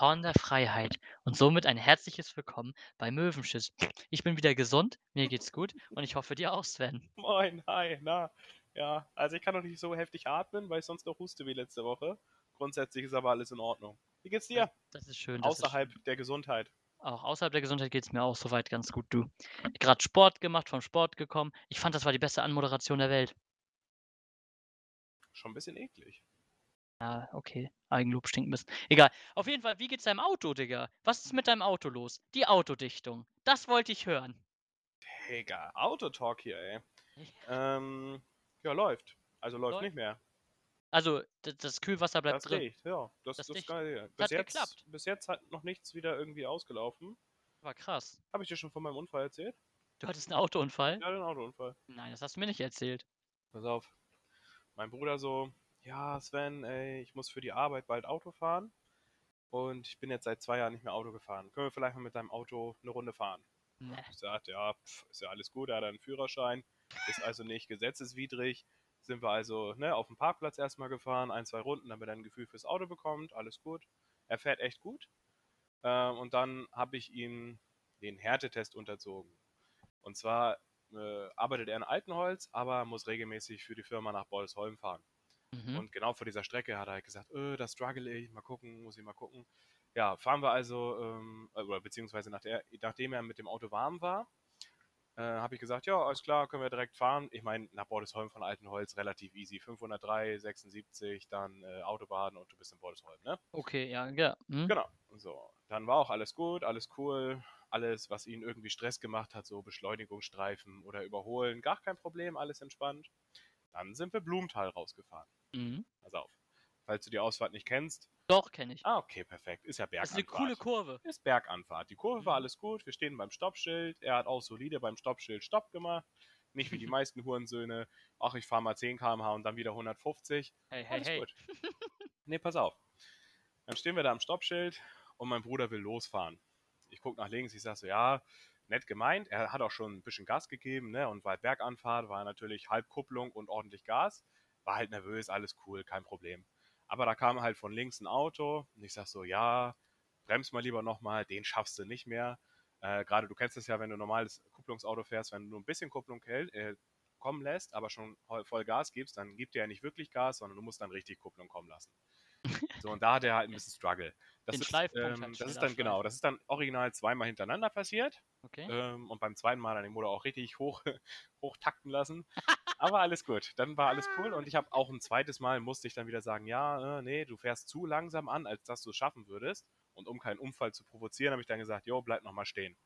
Horn der Freiheit und somit ein herzliches Willkommen bei Möwenschiss. Ich bin wieder gesund, mir geht's gut und ich hoffe dir auch, Sven. Moin, hi, na. Ja, also ich kann noch nicht so heftig atmen, weil ich sonst noch huste wie letzte Woche. Grundsätzlich ist aber alles in Ordnung. Wie geht's dir? Das ist schön. Außerhalb ist schön. der Gesundheit. Auch außerhalb der Gesundheit geht's mir auch soweit ganz gut, du. Gerade Sport gemacht, vom Sport gekommen. Ich fand, das war die beste Anmoderation der Welt. Schon ein bisschen eklig. Ja, okay. Eigenlob stinkt ein bisschen. Egal. Auf jeden Fall, wie geht's deinem Auto, Digga? Was ist mit deinem Auto los? Die Autodichtung. Das wollte ich hören. Digga, Autotalk hier, ey. Ähm, ja, läuft. Also läuft Läuft. nicht mehr. Also, d- das Kühlwasser bleibt Das drin. riecht, ja. Das, Das das, ist geil. ja. Hat Bis jetzt, geklappt. bis jetzt hat noch nichts wieder irgendwie ausgelaufen. War krass. Habe ich dir schon von meinem Unfall erzählt? Du hattest einen Autounfall? Ja, den Autounfall. Nein, das hast du mir nicht erzählt. Pass auf. Mein Bruder so, ja, Sven, ey, ich muss für die Arbeit bald Auto fahren. Und ich bin jetzt seit zwei Jahren nicht mehr Auto gefahren. Können wir vielleicht mal mit deinem Auto eine Runde fahren? Nee. Ich sagte, ja, pf, ist ja alles gut, er hat einen Führerschein, ist also nicht gesetzeswidrig. Sind wir also ne, auf dem Parkplatz erstmal gefahren, ein, zwei Runden, damit er ein Gefühl fürs Auto bekommt, alles gut. Er fährt echt gut. Ähm, und dann habe ich ihm den Härtetest unterzogen. Und zwar äh, arbeitet er in Altenholz, aber muss regelmäßig für die Firma nach Bolsholm fahren. Mhm. Und genau vor dieser Strecke hat er halt gesagt, äh, da struggle ich, mal gucken, muss ich mal gucken. Ja, fahren wir also, ähm, oder beziehungsweise nach der, nachdem er mit dem Auto warm war, äh, habe ich gesagt, ja, alles klar, können wir direkt fahren. Ich meine, nach Bordesholm von Altenholz relativ easy. 503, 76, dann äh, Autobahn und du bist in Bordesholm, ne? Okay, ja, ja. Hm? Genau. So, dann war auch alles gut, alles cool. Alles, was ihn irgendwie Stress gemacht hat, so Beschleunigungsstreifen oder Überholen, gar kein Problem, alles entspannt. Dann sind wir Blumenthal rausgefahren. Mhm. Pass auf. Falls du die Ausfahrt nicht kennst. Doch, kenne ich. Ah, okay, perfekt. Ist ja das ist eine Berganfahrt. coole Kurve. Ist Berganfahrt. Die Kurve war Mhm. alles gut. Wir stehen beim Stoppschild. Er hat auch solide beim Stoppschild Stopp gemacht. Nicht wie die meisten Hurensöhne. Ach, ich fahre mal 10 km/h und dann wieder 150. Hey, hey, Alles hey. gut. Nee, pass auf. Dann stehen wir da am Stoppschild und mein Bruder will losfahren. Ich gucke nach links, ich sage so, ja, nett gemeint. Er hat auch schon ein bisschen Gas gegeben, ne? Und weil Berganfahrt war natürlich Halbkupplung und ordentlich Gas. War halt nervös, alles cool, kein Problem. Aber da kam halt von links ein Auto und ich sag so, ja, brems mal lieber nochmal, den schaffst du nicht mehr. Äh, Gerade du kennst es ja, wenn du normales Kupplungsauto fährst, wenn du nur ein bisschen Kupplung hält, äh, kommen lässt, aber schon voll- Gas gibst, dann gibt er ja nicht wirklich Gas, sondern du musst dann richtig Kupplung kommen lassen. So, und da hat er halt ein bisschen Struggle. Das Den ist, ähm, halt das ist dann, genau, das ist dann original zweimal hintereinander passiert. Okay. Ähm, und beim zweiten Mal dann den Motor auch richtig hoch, hoch takten lassen. Aber alles gut. Dann war alles cool. Und ich habe auch ein zweites Mal musste ich dann wieder sagen, ja, äh, nee, du fährst zu langsam an, als dass du es schaffen würdest. Und um keinen Unfall zu provozieren, habe ich dann gesagt, jo, bleib nochmal stehen.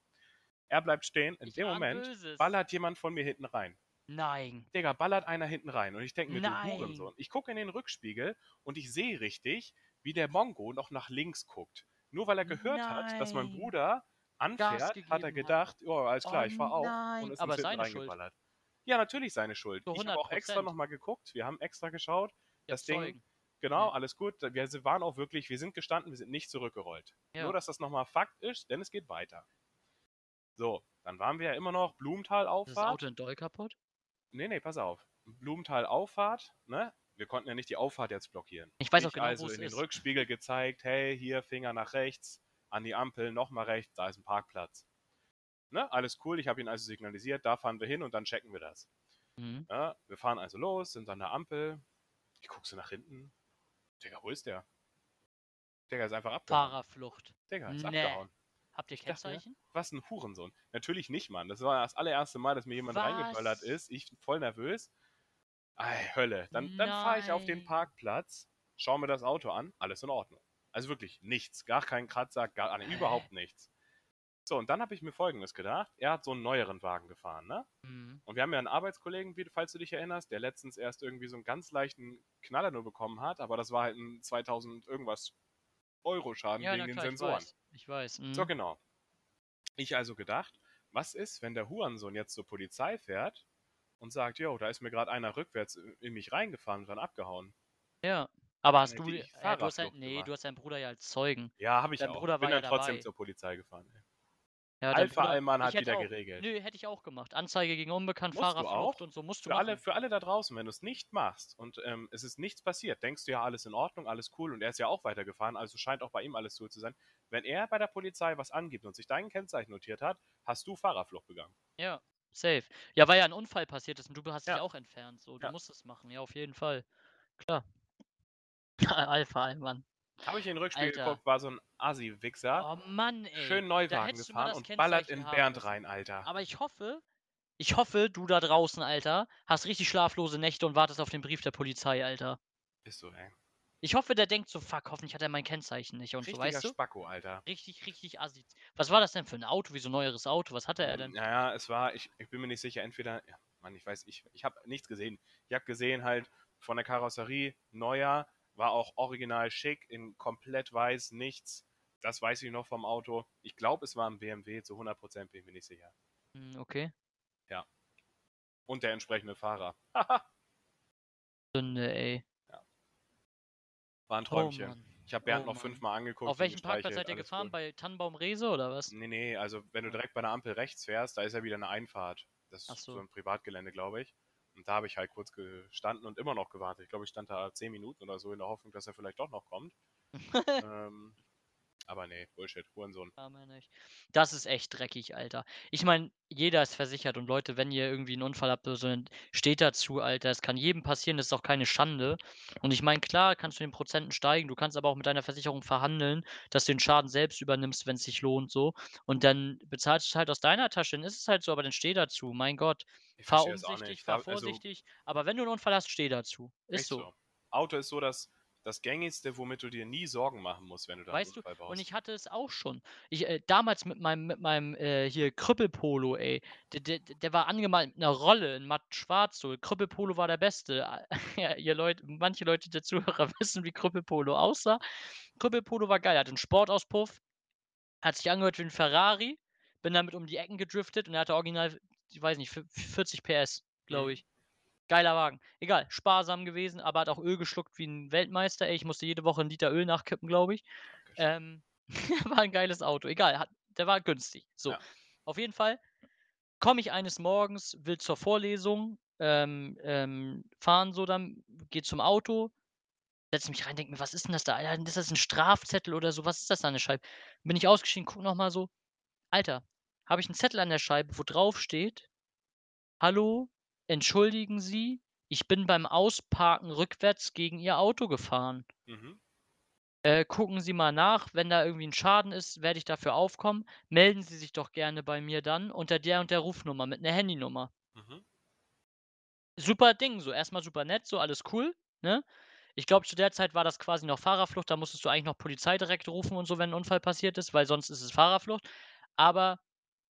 Er bleibt stehen. In Ich dem Moment Böses. ballert jemand von mir hinten rein. Nein. Digga, ballert einer hinten rein. Und ich denke mir, du Nein. Hurensohn. Ich gucke in den Rückspiegel und ich sehe richtig, wie der Mongo noch nach links guckt. Nur weil er gehört hat, dass mein Nein. Bruder anfährt, hat er hat. gedacht, ja, alles klar, Oh ich fahr auch. nein, Und ist aber seine Schuld. reingeballert. Ja, natürlich seine Schuld. Ich habe auch extra 100%. nochmal geguckt. Wir haben extra geschaut. Ja, Das Ding, Zeugen. genau, Ja. alles gut. Wir waren auch wirklich, wir sind gestanden, wir sind nicht zurückgerollt. Ja. Nur, dass das nochmal Fakt ist, denn es geht weiter. So, dann waren wir ja immer noch Blumenthal Ist das Auffahrt. Auto in Doll kaputt? Nee, nee, pass auf. Blumenthal Auffahrt, ne? Wir konnten ja nicht die Auffahrt jetzt blockieren. Ich weiß auch ich genau, also wo es in den. Rückspiegel gezeigt, hey, hier Finger nach rechts, an die Ampel, nochmal rechts, da ist ein Parkplatz. Ne? Alles cool, ich habe ihn also signalisiert, da fahren wir hin und dann checken wir das. Mhm. Ja, wir fahren also los, sind an der Ampel. Ich gucke so nach hinten. Digga, wo ist der? Digga, ist einfach abgehauen. Fahrerflucht. Digga, ist Nee. abgehauen. Habt ihr Ich dachte? Kennzeichen? Was ein Hurensohn. Natürlich nicht, Mann. Das war das allererste Mal, dass mir jemand Was? reingeböllert ist. Ich voll nervös. Ei, Hölle. Dann, dann fahre ich auf den. Parkplatz, schaue mir das Auto an, alles in Ordnung. Also wirklich nichts. Gar kein Kratzer, gar nee, überhaupt nichts. So, und dann habe ich mir folgendes gedacht. Er hat so einen neueren Wagen gefahren, ne? Mhm. Und wir haben ja einen Arbeitskollegen, wie- falls du dich erinnerst, der letztens erst irgendwie so einen ganz leichten Knaller nur bekommen hat, aber das war halt ein 2000 irgendwas Euro Schaden Ja, wegen den klar, ich Sensoren. weiß. Ich weiß. Mhm. So, genau. Ich also gedacht, was ist, wenn der Hurensohn jetzt zur Polizei fährt und sagt, jo, da ist mir gerade einer rückwärts in mich reingefahren und dann abgehauen. Ja. Aber hast du, äh, du hast dein, nee, gemacht. du hast deinen Bruder ja als Zeugen. Ja, habe ich Dein auch. Bruder Bin war ja dann trotzdem dabei. zur Polizei gefahren. Ja, dann, Alpha ich hat wieder auch, geregelt. nö, hätte ich auch gemacht. Anzeige gegen unbekannt, Musst Fahrerflucht und so musst du Für alle, machen. für alle da draußen, wenn du es nicht machst und ähm, es ist nichts passiert, denkst du ja, alles in Ordnung, alles cool und er ist ja auch weitergefahren, also scheint auch bei ihm alles cool zu sein. Wenn er bei der Polizei was angibt und sich dein Kennzeichen notiert hat, hast du Fahrerflucht begangen. Ja, safe. Ja, weil ja ein Unfall passiert ist und du hast dich Ja. auch entfernt. So, du Ja. musst es machen. Ja, auf jeden Fall. Klar. Alpha, Allmann. Habe ich in den Rückspiel Alter. geguckt, war so ein Assi-Wichser, Oh Mann, ey. schön Neuwagen gefahren und ballert in Bernd rein, Alter. Aber ich hoffe, ich hoffe, du da draußen, Alter, hast richtig schlaflose Nächte und wartest auf den Brief der Polizei, Alter. Ist so, ey. Ich hoffe, der denkt so, fuck, hoffentlich hat er mein Kennzeichen nicht und so, Richtiger weißt du? Spacko, Alter. Richtig, richtig assi. Was war das denn für ein Auto? Wie so ein neueres Auto? Was hatte er denn? Naja, es war, ich, ich bin mir nicht sicher, entweder, ja, Mann, ich weiß, ich, ich habe nichts gesehen. Ich habe gesehen halt von der Karosserie, neuer, war auch original schick, in komplett weiß, nichts. Das weiß ich noch vom Auto. Ich glaube, es war ein BMW, zu 100% bin ich mir nicht sicher. Hm, okay. Und der entsprechende Fahrer. Sünde, ey. War ein Oh, Träumchen. Mann. ich habe Bernd oh noch fünfmal angeguckt. Auf welchem Parkplatz seid ihr gefahren? cool. Bei Tannenbaum Rese oder was? Nee, nee, also wenn du direkt bei der Ampel rechts fährst, da ist ja wieder eine Einfahrt. Das ist so. so ein Privatgelände, glaube ich. Und da habe ich halt kurz gestanden und immer noch gewartet. Ich glaube, ich stand da zehn Minuten oder so in der Hoffnung, dass er vielleicht doch noch kommt. ähm, aber nee, Bullshit, Hurensohn. Das ist echt dreckig, Alter. Ich meine, jeder ist versichert und Leute, wenn ihr irgendwie einen Unfall habt so, steht dazu, Alter. Es kann jedem passieren, das ist auch keine Schande. Und ich meine, klar, kannst du den Prozenten steigen, du kannst aber auch mit deiner Versicherung verhandeln, dass du den Schaden selbst übernimmst, wenn es sich lohnt, so. Und dann bezahlst du es halt aus deiner Tasche, dann ist es halt so, aber dann steh dazu, mein Gott. Ich Fahr umsichtig, fahr also, vorsichtig, aber wenn du einen Unfall hast, steh dazu. Ist echt so. Auto ist so das, das gängigste, womit du dir nie Sorgen machen musst, wenn du da Weißt einen du, baust. und ich hatte es auch schon. Ich, äh, damals mit meinem, mit meinem äh, hier Krüppelpolo, ey. Der, der, der war angemalt mit einer Rolle in matt schwarz. So. Krüppelpolo war der beste. Ja, ihr Leute, manche Leute der Zuhörer wissen, wie Krüppelpolo aussah. Krüppelpolo war geil. Er hatte einen Sportauspuff, hat sich angehört wie ein Ferrari, bin damit um die Ecken gedriftet und er hatte original, ich weiß nicht, 40 PS, glaube Mhm. ich. Geiler Wagen. Egal, sparsam gewesen, aber hat auch Öl geschluckt wie ein Weltmeister. Ey, ich musste jede Woche einen Liter Öl nachkippen, glaube ich. Ähm, war ein geiles Auto. Egal, hat, der war günstig. So, Ja. auf jeden Fall komme ich eines Morgens, will zur Vorlesung, ähm, ähm, fahren so dann, gehe zum Auto, setze mich rein, denke mir, was ist denn das da? Alter, ist das ein Strafzettel oder so? Was ist das da an der Scheibe? Bin ich ausgestiegen, guck nochmal so. Alter, habe ich einen Zettel an der Scheibe, wo drauf steht, Hallo, entschuldigen Sie, ich bin beim Ausparken rückwärts gegen Ihr Auto gefahren. Mhm. Äh, gucken Sie mal nach, wenn da irgendwie ein Schaden ist, werde ich dafür aufkommen. Melden Sie sich doch gerne bei mir dann unter der und der Rufnummer mit einer Handynummer. Mhm. Super Ding, so erstmal super nett, so alles cool, ne? Ich glaube, zu der Zeit war das quasi noch Fahrerflucht, da musstest du eigentlich noch Polizei direkt rufen und so, wenn ein Unfall passiert ist, weil sonst ist es Fahrerflucht. Aber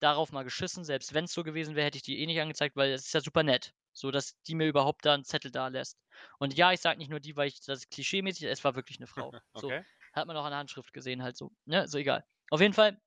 darauf mal geschissen, selbst wenn es so gewesen wäre, hätte ich die eh nicht angezeigt, weil es ist ja super nett, so dass die mir überhaupt da einen Zettel da lässt. Und ja, ich sage nicht nur die, weil ich das klischeemäßig, es war wirklich eine Frau. So, Okay. hat man auch an der Handschrift gesehen, halt so, ne? So egal. Auf jeden Fall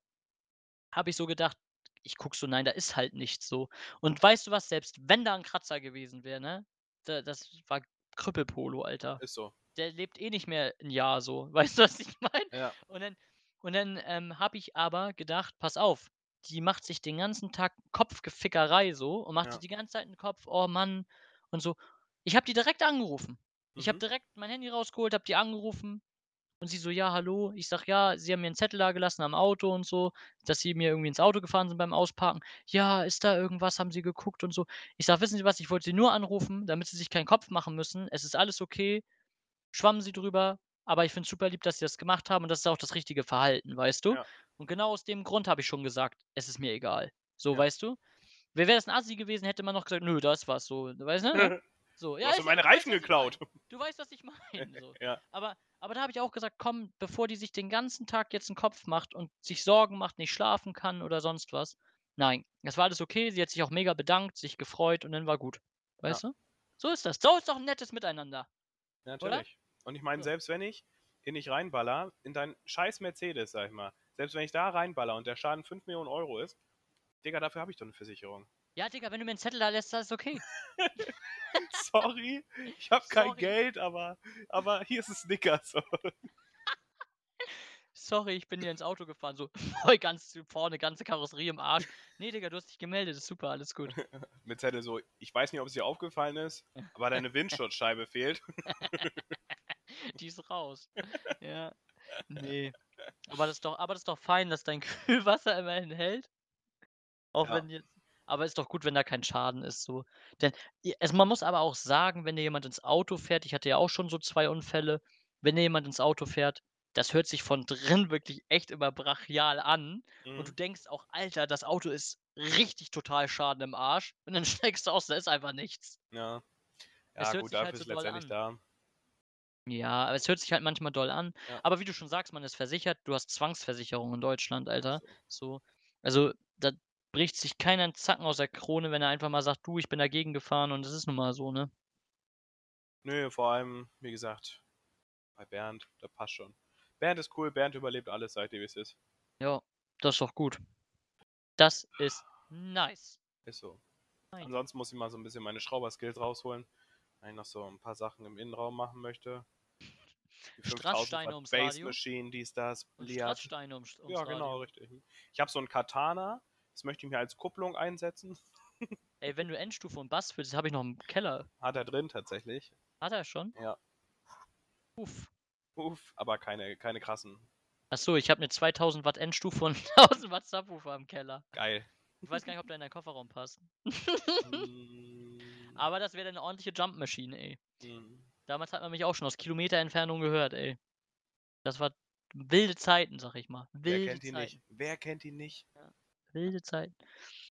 habe ich so gedacht, ich guck so, nein, da ist halt nichts so. Und weißt du was, selbst wenn da ein Kratzer gewesen wäre, ne? Da, das war Krüppelpolo, Alter. Ist so. Der lebt eh nicht mehr ein Jahr so. Weißt du, was ich meine? Ja. Und dann, und dann ähm, habe ich aber gedacht, pass auf, die macht sich den ganzen Tag Kopfgefickerei so und macht Ja. sich die ganze Zeit einen Kopf, oh Mann, und so. Ich habe die direkt angerufen. Ich habe Mhm. direkt mein Handy rausgeholt, habe die angerufen und sie so, ja, hallo. Ich sag, ja, sie haben mir einen Zettel da gelassen am Auto und so, dass sie mir irgendwie ins Auto gefahren sind beim Ausparken. Ja, ist da irgendwas? Haben sie geguckt und so. Ich sag, wissen Sie was? Ich wollte sie nur anrufen, damit sie sich keinen Kopf machen müssen. Es ist alles okay. Schwammen Sie drüber. Aber ich finde super lieb, dass sie das gemacht haben und das ist auch das richtige Verhalten, weißt du? Ja. Und genau aus dem Grund habe ich schon gesagt, es ist mir egal. So, Ja. weißt du? Wäre das ein Assi gewesen, hätte man noch gesagt, nö, das war's so. Weißt du? ne? So, Du hast mir meine du Reifen ich geklaut. Du weißt, was ich meine. So. Ja. Aber, aber da habe ich auch gesagt, komm, bevor die sich den ganzen Tag jetzt einen Kopf macht und sich Sorgen macht, nicht schlafen kann oder sonst was. Nein, das war alles okay. Sie hat sich auch mega bedankt, sich gefreut und dann war gut. Weißt du? So ist das. So ist doch ein nettes Miteinander. Ja, natürlich. Und ich meine, So. selbst wenn ich in dich reinballer, in dein scheiß Mercedes, sag ich mal, selbst wenn ich da reinballer und der Schaden 5 Millionen Euro ist, Digga, dafür habe ich doch eine Versicherung. Ja, Digga, wenn du mir einen Zettel da lässt, das ist okay. Sorry, ich habe kein. Geld, aber, aber hier ist ein Snickers. So. sorry, ich bin dir ins Auto gefahren. So, voll ganz vorne, ganze Karosserie im Arsch. Nee, Digga, du hast dich gemeldet, ist super, alles gut. Mit Zettel so, ich weiß nicht, ob es dir aufgefallen ist, aber deine Windschutzscheibe fehlt. Die ist raus. Ja. Nee. Aber das ist doch, aber das ist doch fein, dass dein Kühlwasser immerhin hält. Auch Ja. wenn jetzt. Aber ist doch gut, wenn da kein Schaden ist, so. Denn also man muss aber auch sagen, wenn dir jemand ins Auto fährt, ich hatte ja auch schon so zwei Unfälle, wenn dir jemand ins Auto fährt, das hört sich von drin wirklich echt immer brachial an. Und du Mhm. denkst auch, Alter, das Auto ist richtig total Schaden im Arsch. Und dann steigst du aus, da ist einfach nichts. Ja. Es Ja, gut, halt dafür so ist doll letztendlich da. Ja, aber es hört sich halt manchmal doll an. Ja. Aber wie du schon sagst, man ist versichert. Du hast Zwangsversicherung in Deutschland, Alter. So. So. Also, da bricht sich keiner einen Zacken aus der Krone, wenn er einfach mal sagt, du, ich bin dagegen gefahren und das ist nun mal so, ne? Nö, vor allem, wie gesagt, bei Bernd, da passt schon. Bernd ist cool, Bernd überlebt alles, seitdem wie es ist. Ja, das ist doch gut. Das ist nice. Ist so. Nein. Ansonsten muss ich mal so ein bisschen meine Schrauber-Skills rausholen, weil ich noch so ein paar Sachen im Innenraum machen möchte. Die 5000 Strasssteine ums Base Radio. Machine, dies, das, Und Liat. Strasssteine ums, ums Ja, Radio. genau, richtig. Ich habe so ein Katana, das möchte ich mir als Kupplung einsetzen. Ey, wenn du Endstufe und Bass willst, habe ich noch im Keller. Hat er drin tatsächlich. Hat er schon? Ja. Uff. Uff, aber keine, keine krassen. Achso, ich habe eine 2000 Watt Endstufe und 1000 Watt Subwoofer im Keller. Geil. Ich weiß gar nicht, ob der in deinen Kofferraum passt. Mm, Aber das wäre eine ordentliche Jump-Maschine, ey. mm. Damals hat man mich auch schon aus Kilometer Entfernung gehört, ey. Das war wilde Zeiten, sag ich mal. Wer Wilde kennt ihn Zeiten. nicht? Wer kennt ihn nicht? Wilde Zeiten.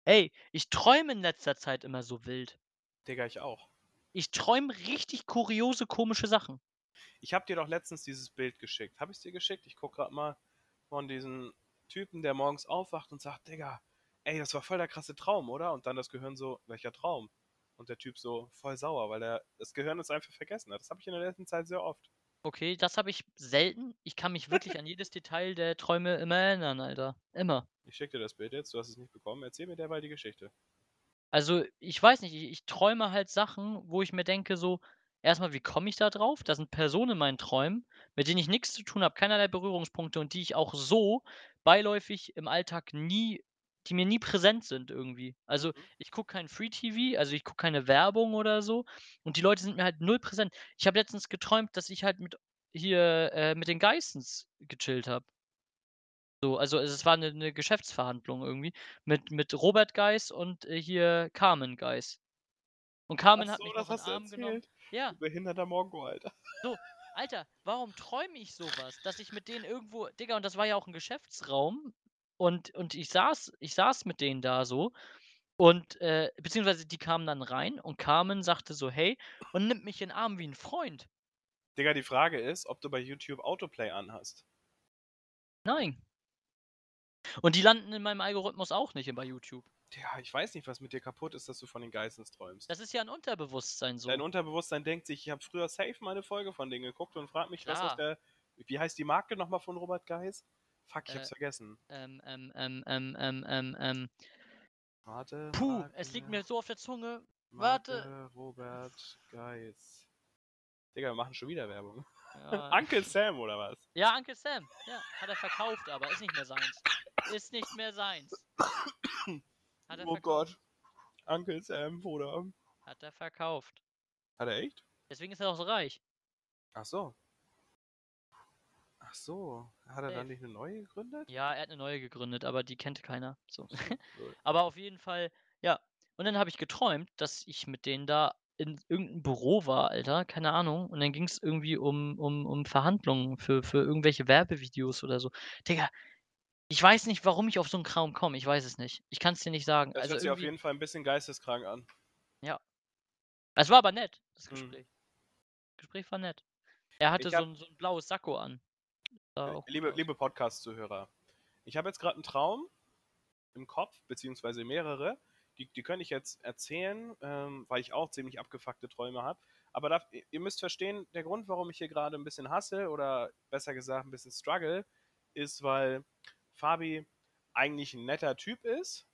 Ey, ich träume in letzter Zeit immer so wild. Digga, ich auch. Ich träume richtig kuriose, komische Sachen. Ich habe dir doch letztens dieses Bild geschickt. Habe ich dir geschickt? Ich guck gerade mal von diesem Typen, der morgens aufwacht und sagt, Digga, ey, das war voll der krasse Traum, oder? Und dann das Gehirn so, welcher Traum? Und der Typ so voll sauer, weil er das Gehirn es einfach vergessen hat. Das habe ich in der letzten Zeit sehr oft. Okay, das habe ich selten. Ich kann mich wirklich an jedes Detail der Träume immer erinnern, Alter. Immer. Ich schicke dir das Bild jetzt, du hast es nicht bekommen. Erzähl mir derweil die Geschichte. Also, ich weiß nicht, ich, ich träume halt Sachen, wo ich mir denke, so, erstmal, wie komme ich da drauf? Da sind Personen in meinen Träumen, mit denen ich nichts zu tun habe, keinerlei Berührungspunkte und die ich auch so beiläufig im Alltag nie, die mir nie präsent sind irgendwie. Also, Mhm. ich gucke kein Free TV, also ich gucke keine Werbung oder so und die Leute sind mir halt null präsent. Ich habe letztens geträumt, dass ich halt mit hier äh, mit den Geissens gechillt habe. So, also es war eine, eine Geschäftsverhandlung irgendwie mit, mit Robert Geis und äh, hier Carmen Geis. Und Carmen Ach hat so, mich das hast den Arm genommen. erzählt. Ja, Du behinderter Mongo, Alter. Alter, warum träume ich sowas? Dass ich mit denen irgendwo, Digga, und das war ja auch ein Geschäftsraum und, und ich saß, ich saß mit denen da so und äh, beziehungsweise die kamen dann rein und Carmen sagte so, hey, und nimmt mich in den Arm wie ein Freund. Digga, die Frage ist, ob du bei YouTube Autoplay anhast. Nein. Und die landen in meinem Algorithmus auch nicht bei YouTube. Digga, ich weiß nicht, was mit dir kaputt ist, dass du von den Geissens träumst. Das ist ja ein Unterbewusstsein so. Dein Unterbewusstsein denkt sich, ich habe früher safe mal eine Folge von denen geguckt und fragt mich, was Klar. ist der. Wie heißt die Marke nochmal von Robert Geis? Fuck, ich hab's Äh, vergessen. Ähm, ähm, ähm, ähm, ähm, ähm, ähm. Warte. Puh, Marke, es liegt mir so auf der Zunge. warte. Marke Robert Geis. Digga, wir machen schon wieder Werbung. Ja, Uncle Sam oder was? ja, Uncle Sam. Ja, hat er verkauft, aber ist nicht mehr seins. Ist nicht mehr seins. Hat er Oh. Gott. Uncle Sam, Bruder. Hat er verkauft. Hat er echt? Deswegen ist er auch so reich. Ach so. Ach so. Hat er dann nicht eine neue gegründet? Ja, er hat eine neue gegründet, aber die kennt keiner. So. Aber auf jeden Fall, ja. Und dann habe ich geträumt, dass ich mit denen da in irgendeinem Büro war, Alter, keine Ahnung. Und dann ging es irgendwie um, um, um Verhandlungen für, für irgendwelche Werbevideos oder so. Digga, ich weiß nicht, warum ich auf so einen Kram komme. Ich weiß es nicht. Ich kann es dir nicht sagen. Das also hört sich auf jeden Fall ein bisschen geisteskrank an. es war aber nett, das Mhm. Gespräch. Das Gespräch war nett. Er hatte Ich so hab- ein, so ein blaues Sakko an. Sah auch Liebe, liebe Podcast-Zuhörer, ich habe jetzt gerade einen Traum im Kopf, beziehungsweise mehrere. Die, die kann ich jetzt erzählen, ähm, weil ich auch ziemlich abgefuckte Träume habe. Aber da, ihr müsst verstehen, der Grund, warum ich hier gerade ein bisschen hasse oder besser gesagt ein bisschen struggle, ist, weil Fabi eigentlich ein netter Typ ist,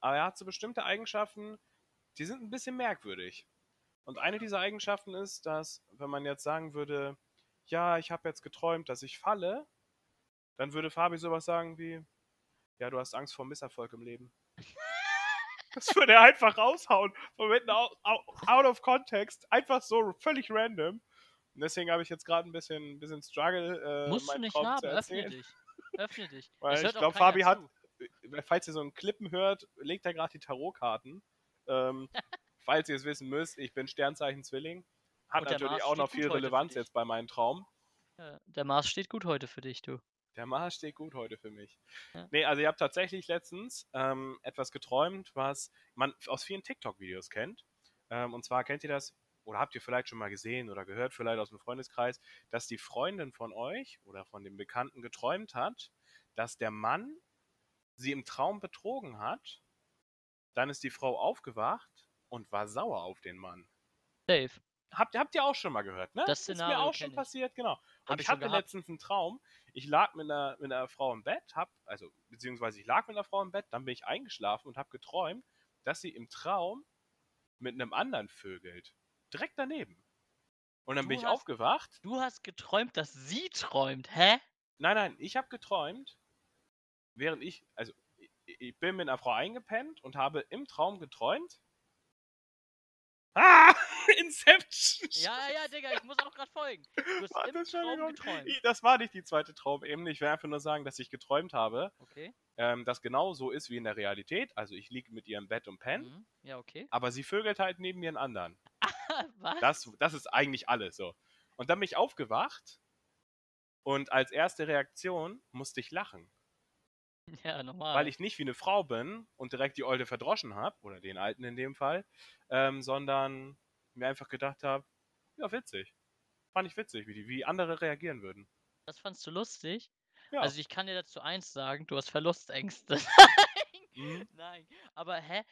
aber er hat so bestimmte Eigenschaften, die sind ein bisschen merkwürdig. Und eine dieser Eigenschaften ist, dass, wenn man jetzt sagen würde, ja, ich habe jetzt geträumt, dass ich falle, dann würde Fabi sowas sagen wie, ja, du hast Angst vor Misserfolg im Leben. Das würde er einfach raushauen. Out, out of context. Einfach so völlig random. Und deswegen habe ich jetzt gerade ein bisschen, ein bisschen Struggle. Äh, Musst du nicht Traum haben, öffne dich. Öffne dich. Weil ich glaube, Fabi hat, zu. äh, falls ihr so einen Klippen hört, legt er gerade die Tarotkarten. Ähm, falls ihr es wissen müsst, ich bin Sternzeichen Zwilling. Hat natürlich Mars auch noch viel Relevanz jetzt bei meinem Traum. Ja, der Mars steht gut heute für dich, du. Der Mars steht gut heute für mich. Ja. Nee, also ihr habt tatsächlich letztens ähm, etwas geträumt, was man aus vielen TikTok-Videos kennt. Ähm, und zwar kennt ihr das, oder habt ihr vielleicht schon mal gesehen oder gehört, vielleicht aus dem Freundeskreis, dass die Freundin von euch oder von dem Bekannten geträumt hat, dass der Mann sie im Traum betrogen hat. Dann ist die Frau aufgewacht und war sauer auf den Mann. Safe. Habt, habt ihr auch schon mal gehört, ne? Das ist mir Szenario auch schon ich. passiert, genau. Hab Und ich ich schon hatte letztens einen Traum. Ich lag mit einer, mit einer Frau im Bett, hab, also beziehungsweise ich lag mit einer Frau im Bett, dann bin ich eingeschlafen und habe geträumt, dass sie im Traum mit einem anderen vögelt. Direkt daneben. Und dann Du bin ich hast- aufgewacht. Du hast geträumt, dass sie träumt. Hä? Nein, nein, ich habe geträumt, während ich, also ich, ich bin mit einer Frau eingepennt und habe im Traum geträumt. Ah! Inception! Ja, ja, Digga, ich muss auch gerade folgen. Du hast Warte, im Traum Entschuldigung. geträumt. Das war nicht die zweite Traumebene. Ich will einfach nur sagen, dass ich geträumt habe, Okay. ähm, das genau so ist wie in der Realität. Also ich liege mit ihr im Bett und penne, Mhm. Ja, okay. aber sie vögelt halt neben mir einen anderen. Was? Das, das ist eigentlich alles so. Und dann bin ich aufgewacht und als erste Reaktion musste ich lachen, ja, normal. weil ich nicht wie eine Frau bin und direkt die Olde verdroschen habe, oder den Alten in dem Fall, ähm, sondern mir einfach gedacht habe, ja, witzig. Fand ich witzig, wie, die, wie andere reagieren würden. das fandst du lustig? Ja. Also ich kann dir dazu eins sagen, du hast Verlustängste. Mhm. Nein, aber hä?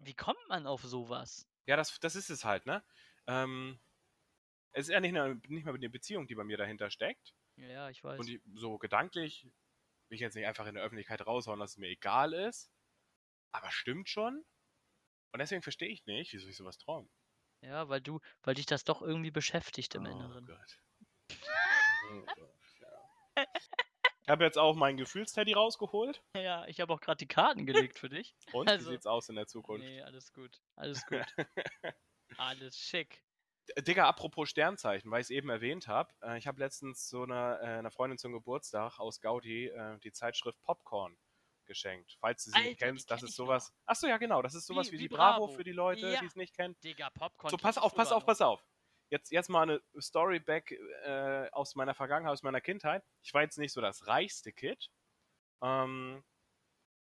Wie kommt man auf sowas? Ja, das, das ist es halt, ne? Ähm, es ist ja nicht, eine, nicht mal eine Beziehung, die bei mir dahinter steckt. Ja, ich weiß. Und die, so gedanklich ich jetzt nicht einfach in der Öffentlichkeit raushauen, dass es mir egal ist. Aber stimmt schon. Und deswegen verstehe ich nicht, wieso ich sowas träume. Ja, weil du, weil dich das doch irgendwie beschäftigt im oh Inneren. Gott. Oh Gott, ja. Ich habe jetzt auch meinen Gefühlsteddy rausgeholt. Ja, ich habe auch gerade die Karten gelegt für dich. Und Also- wie sieht's aus in der Zukunft? Nee, alles gut. Alles gut. alles schick. Digga, apropos Sternzeichen, weil ich es eben erwähnt habe. Äh, ich habe letztens so einer, äh, einer Freundin zum Geburtstag aus Gaudi äh, die Zeitschrift Popcorn geschenkt. Falls du sie nicht Alter, die kennst, das kenn ist sowas. Achso, ja, genau. Das ist sowas Wie- wie, wie die Bravo, Bravo. für die Leute, Ja. die es nicht kennen. Digga, Popcorn. So, pass auf, pass auf, pass auf. Jetzt, jetzt mal eine Story back äh, aus meiner Vergangenheit, aus meiner Kindheit. Ich war jetzt nicht so das reichste Kid. Ähm,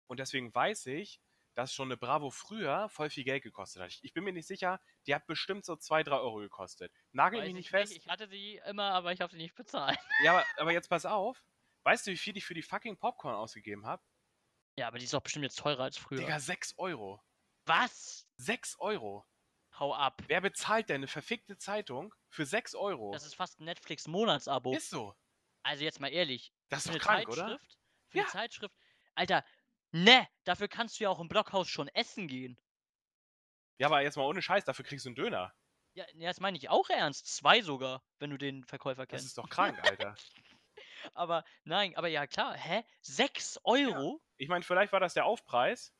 und deswegen weiß ich, dass schon eine Bravo früher voll viel Geld gekostet hat. Ich, ich bin mir nicht sicher, die hat bestimmt so 2, 3 Euro gekostet. Nagel Weiß mich ich nicht fest. Ich hatte sie immer, aber ich habe sie nicht bezahlt. Ja, aber, aber jetzt pass auf. Weißt du, wie viel ich für die fucking Popcorn ausgegeben habe? Ja, aber die ist doch bestimmt jetzt teurer als früher. Digga, 6 Euro. Was? 6 Euro. Hau ab. Wer bezahlt denn eine verfickte Zeitung für 6 Euro? Das ist fast ein Netflix-Monatsabo. ist so. Also jetzt mal ehrlich. Das ist doch krank, oder? Zeitschrift? Für Ja. eine Zeitschrift? Alter, ne, dafür kannst du ja auch im Blockhaus schon essen gehen. Ja, aber jetzt mal ohne Scheiß, dafür kriegst du einen Döner. Ja, ne, das meine ich auch ernst. Zwei sogar, wenn du den Verkäufer Das kennst. ist doch krank, Alter. Aber nein, aber ja klar, hä? Sechs Euro? Ich meine, vielleicht war das der Aufpreis.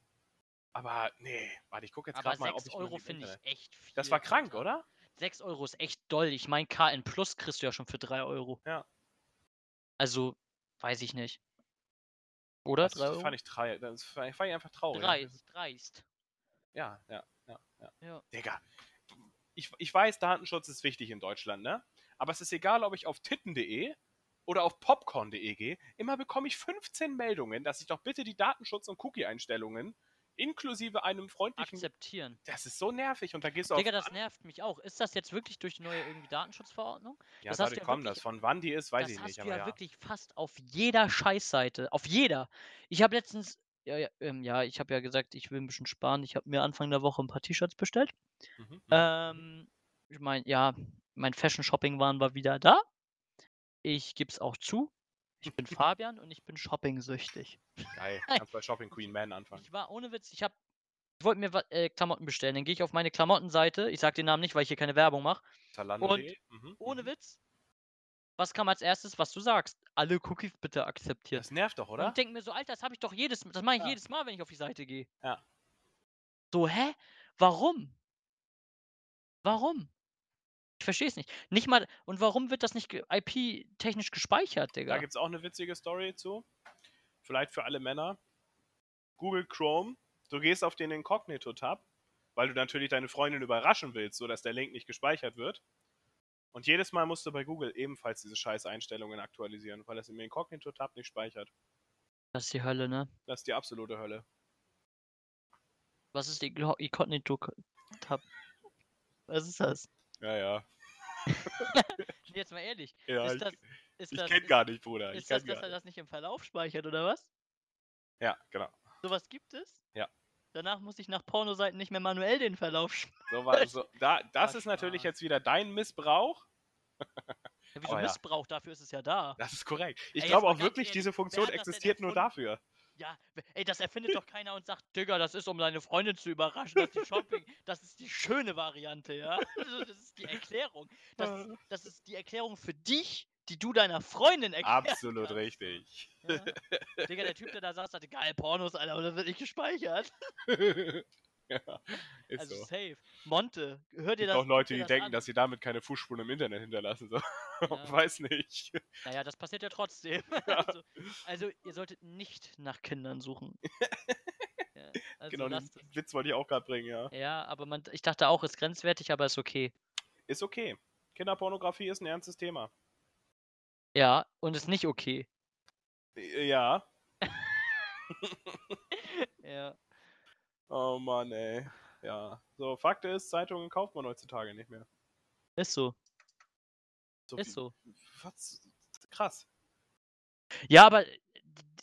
Aber nee, warte, ich gucke jetzt gerade mal, ob sechs ich mal Euro im finde ich echt viel. Das war krank, oder? 6 Euro ist echt doll. Ich meine, KN Plus kriegst du ja schon für 3 Euro. Ja. Also, weiß ich nicht. Oder? Das 3 Euro? fand ich, trei- das fand ich einfach traurig. dreist, dreist. Ja, ja, ja, ja. Ja. Digga, ich, ich weiß, Datenschutz ist wichtig in Deutschland, ne? Aber es ist egal, ob ich auf titten.de oder auf popcorn.de gehe, immer bekomme ich 15 Meldungen, dass ich doch bitte die Datenschutz- und Cookie-Einstellungen inklusive einem freundlichen... Akzeptieren. Das ist so nervig und da gehst du Digga, auf... das nervt mich auch. Ist das jetzt wirklich durch die neue irgendwie Datenschutzverordnung? ja, das hast du dadurch ja kommt das. Von wann die ist, weiß das ich hast nicht, du aber ja, ja. wirklich fast auf jeder Scheißseite. Auf jeder. Ich habe letztens, ja, ja, ähm, ja ich habe ja gesagt, ich will ein bisschen sparen. Ich habe mir Anfang der Woche ein paar T-Shirts bestellt. Mhm, mhm. Ähm, ich meine, ja, mein Fashion-Shopping-Wahn war wieder da. Ich gebe es auch zu. Ich bin Fabian und ich bin shopping-süchtig. Geil, kannst bei Shopping Queen Man anfangen. Ich war ohne Witz, ich habe ich wollte mir äh, Klamotten bestellen. Dann gehe ich auf meine Klamottenseite. Ich sage den Namen nicht, weil ich hier keine Werbung mache. Zalando.de. Mhm, Ohne mhm. Witz. was kam als erstes, was du sagst? Alle Cookies bitte akzeptieren. Das nervt doch, Und oder? ich denke mir so, Alter, das habe ich doch jedes das mache ich Ja. jedes Mal, wenn ich auf die Seite gehe. Ja. So, hä? Warum? Warum? Ich verstehe es nicht. Nicht mal und warum wird das nicht IP-technisch gespeichert, Da Digga? gibt es auch eine witzige Story zu. Vielleicht für alle Männer. Google Chrome, du gehst auf den Incognito-Tab, weil du natürlich deine Freundin überraschen willst, sodass der Link nicht gespeichert wird. Und jedes Mal musst du bei Google ebenfalls diese scheiß Einstellungen aktualisieren, weil es im Incognito-Tab nicht speichert. Das ist die Hölle, ne? Das ist die absolute Hölle. Was ist die Incognito-Tab? Was ist das? Ja, ja. Jetzt mal ehrlich. ja ich das, ich das, kenn ist, gar nicht, Bruder. Ich ist das, kenn dass er das nicht im Verlauf speichert, oder was? Ja, genau. Sowas gibt es? Ja. Danach muss ich nach Pornoseiten nicht mehr manuell den Verlauf sch- So war, so, da, das Ach, ist natürlich jetzt wieder dein Missbrauch. Ja, wieso Aber ja. Missbrauch? Dafür ist es ja da. Das ist korrekt. Ich glaube auch wirklich, ehrlich, diese Funktion das existiert nur dafür. Ja, ey, das erfindet doch keiner und sagt, Digga, das ist, um deine Freundin zu überraschen. Das ist die Shopping, das ist die schöne Variante, ja. Also, Das ist die Erklärung. Das ist, das ist die Erklärung für dich, die du deiner Freundin erklärst. Absolut richtig. Ja. Digga, der Typ, der da saß, hatte geil Pornos, Alter, und das wird nicht gespeichert. ja, ist Also so. safe. Monte, hör dir gibt das auch Leute, die dir denken, an. dass sie damit keine Fußspuren im Internet hinterlassen. So. Ja. Weiß nicht. Naja, das passiert ja trotzdem. Ja. Also, also, ihr solltet nicht nach Kindern suchen. ja, also genau, den es. Witz wollte ich auch gerade bringen, ja. Ja, aber man, ich dachte auch, ist grenzwertig, aber ist okay. Ist okay. Kinderpornografie ist ein ernstes Thema. Ja, und ist nicht okay. Äh, Ja. Ja. Oh Mann, ey. Ja. So, Fakt ist, Zeitungen kauft man heutzutage nicht mehr. Ist so. So Ist so. Was? Krass. Ja, aber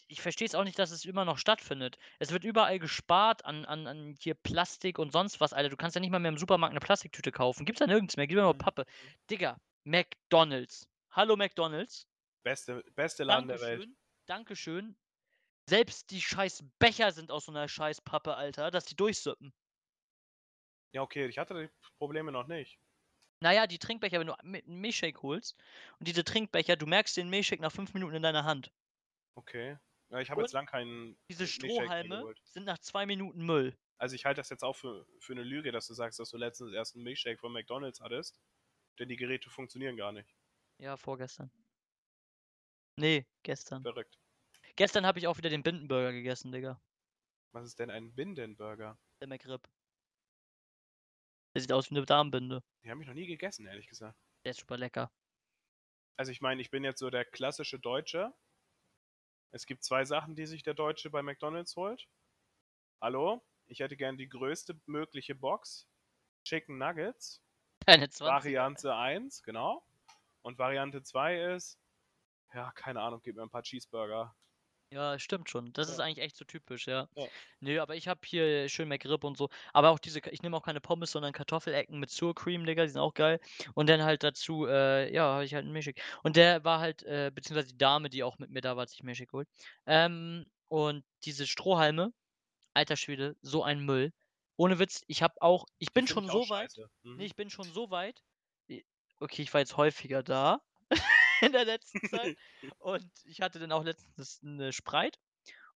ich verstehe es auch nicht, dass es immer noch stattfindet. Es wird überall gespart an, an, an hier Plastik und sonst was, Alter. Du kannst ja nicht mal mehr im Supermarkt eine Plastiktüte kaufen. Gibt's da nirgends mehr. Gib mir mal Mhm. Pappe. Digga, McDonalds. Hallo McDonalds. Beste, beste Laden der Welt. Dankeschön. Selbst die scheiß Becher sind aus so einer scheiß Pappe, Alter, dass die durchsippen. Ja, okay, ich hatte die Probleme noch nicht. Naja, die Trinkbecher, wenn du einen Milchshake holst und diese Trinkbecher, du merkst den Milchshake nach fünf Minuten in deiner Hand. Okay. Ja, ich habe jetzt lang keinen. Diese mehr Strohhalme sind nach zwei Minuten Müll. Also ich halte das jetzt auch für, für eine Lüge, dass du sagst, dass du letztens erst einen Milchshake von McDonalds hattest. Denn die Geräte funktionieren gar nicht. Ja, vorgestern. Nee, gestern. Verrückt. Gestern habe ich auch wieder den Bindenburger gegessen, Digga. Was ist denn ein Bindenburger? Der McRib. Der sieht aus wie eine Darmbinde. Die habe ich noch nie gegessen, ehrlich gesagt. Der ist super lecker. Also ich meine, ich bin jetzt so der klassische Deutsche. Es gibt zwei Sachen, die sich der Deutsche bei McDonalds holt. Hallo, ich hätte gern die größte mögliche Box. Chicken Nuggets. Deine 20. Variante 1, genau. Und Variante 2 ist, ja, keine Ahnung, gib mir ein paar Cheeseburger. Ja, stimmt schon. Das ist Ja. eigentlich echt so typisch, ja. Ja. Nö, aber ich habe hier schön McRib und so. Aber auch diese, ich nehme auch keine Pommes, sondern Kartoffelecken mit Sour Cream, Digga, die sind auch geil. Und dann halt dazu, äh, ja, habe ich halt einen Milchshake. Und der war halt, äh, beziehungsweise die Dame, die auch mit mir da war, hat sich Milchshake geholt. Ähm, und diese Strohhalme, alter Schwede, so ein Müll. Ohne Witz, ich habe auch, ich bin schon ich auch so weit, scheiße. Mhm. Nee, ich bin schon so weit. i- Okay, ich war jetzt häufiger da in der letzten Zeit. Und ich hatte dann auch letztens eine Sprite.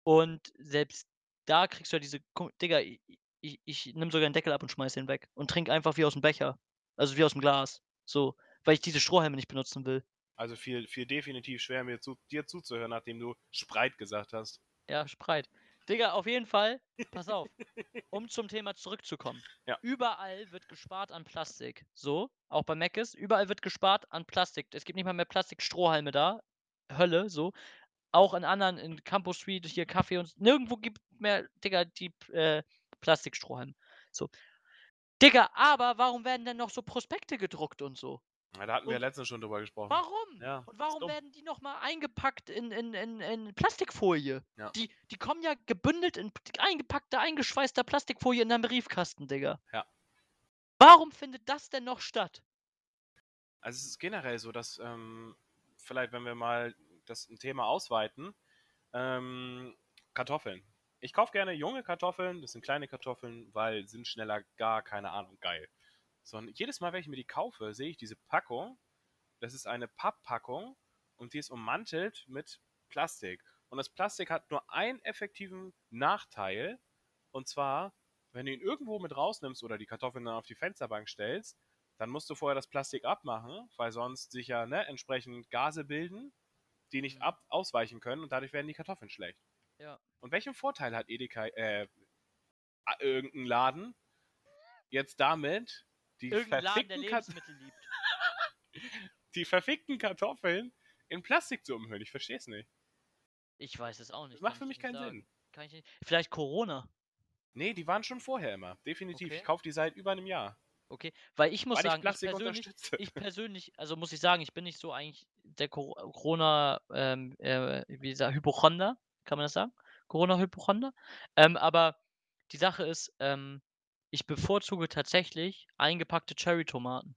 Und selbst da kriegst du ja diese. Digga, ich, ich, ich nehme sogar den Deckel ab und schmeiß den weg. Und trink einfach wie aus dem Becher. Also wie aus dem Glas. So. Weil ich diese Strohhalme nicht benutzen will. Also viel, viel definitiv schwer, mir zu, dir zuzuhören, nachdem du Spreit gesagt hast. Ja, Sprite. Digga, auf jeden Fall, pass auf, um zum Thema zurückzukommen. Ja. Überall wird gespart an Plastik. So, auch bei Mc's, überall wird gespart an Plastik. Es gibt nicht mal mehr Plastikstrohhalme da. Hölle, so. Auch in anderen, in Campus Street, hier Kaffee und nirgendwo gibt mehr, Digga, die äh, Plastikstrohhalme. So. Digga, aber warum werden denn noch so Prospekte gedruckt und so? Ja, da hatten wir ja letztens schon drüber gesprochen. Warum? Ja, Und warum werden die nochmal eingepackt in, in, in, in Plastikfolie? Ja. Die, die kommen ja gebündelt in eingepackter, eingeschweißter Plastikfolie in deinem Briefkasten, Digga. Ja. Warum findet das denn noch statt? Also es ist generell so, dass ähm, vielleicht, wenn wir mal das Thema ausweiten, ähm, Kartoffeln. Ich kaufe gerne junge Kartoffeln, das sind kleine Kartoffeln, weil sind schneller gar, keine Ahnung, geil. So, und jedes Mal, wenn ich mir die kaufe, sehe ich diese Packung Das ist eine Papppackung und die ist ummantelt mit Plastik. Und das Plastik hat nur einen effektiven Nachteil. Und zwar, wenn du ihn irgendwo mit rausnimmst oder die Kartoffeln dann auf die Fensterbank stellst, dann musst du vorher das Plastik abmachen, weil sonst sich ja ne, entsprechend Gase bilden, die nicht Mhm. ab ausweichen können und dadurch werden die Kartoffeln schlecht. Ja. Und welchen Vorteil hat Edeka, äh, irgendein Laden jetzt damit, die Irgendein Laden, der Lebensmittel liebt. die verfickten Kartoffeln in Plastik zu umhüllen? Ich verstehe es nicht. Ich weiß es auch nicht. macht für ich mich keinen sagen. Sinn. Kann ich nicht. Vielleicht Corona. Nee, die waren schon vorher immer. Definitiv. Okay. Ich kaufe die seit über einem Jahr. Okay. Weil ich muss Weil ich sagen, ich Plastik persönlich, ich persönlich, also muss ich sagen, ich bin nicht so eigentlich der Cor- Corona, ähm, äh, wie gesagt, Hypochonder, kann man das sagen? Corona-Hypochonder. Ähm, aber die Sache ist, ähm, ich bevorzuge tatsächlich eingepackte Cherry-Tomaten.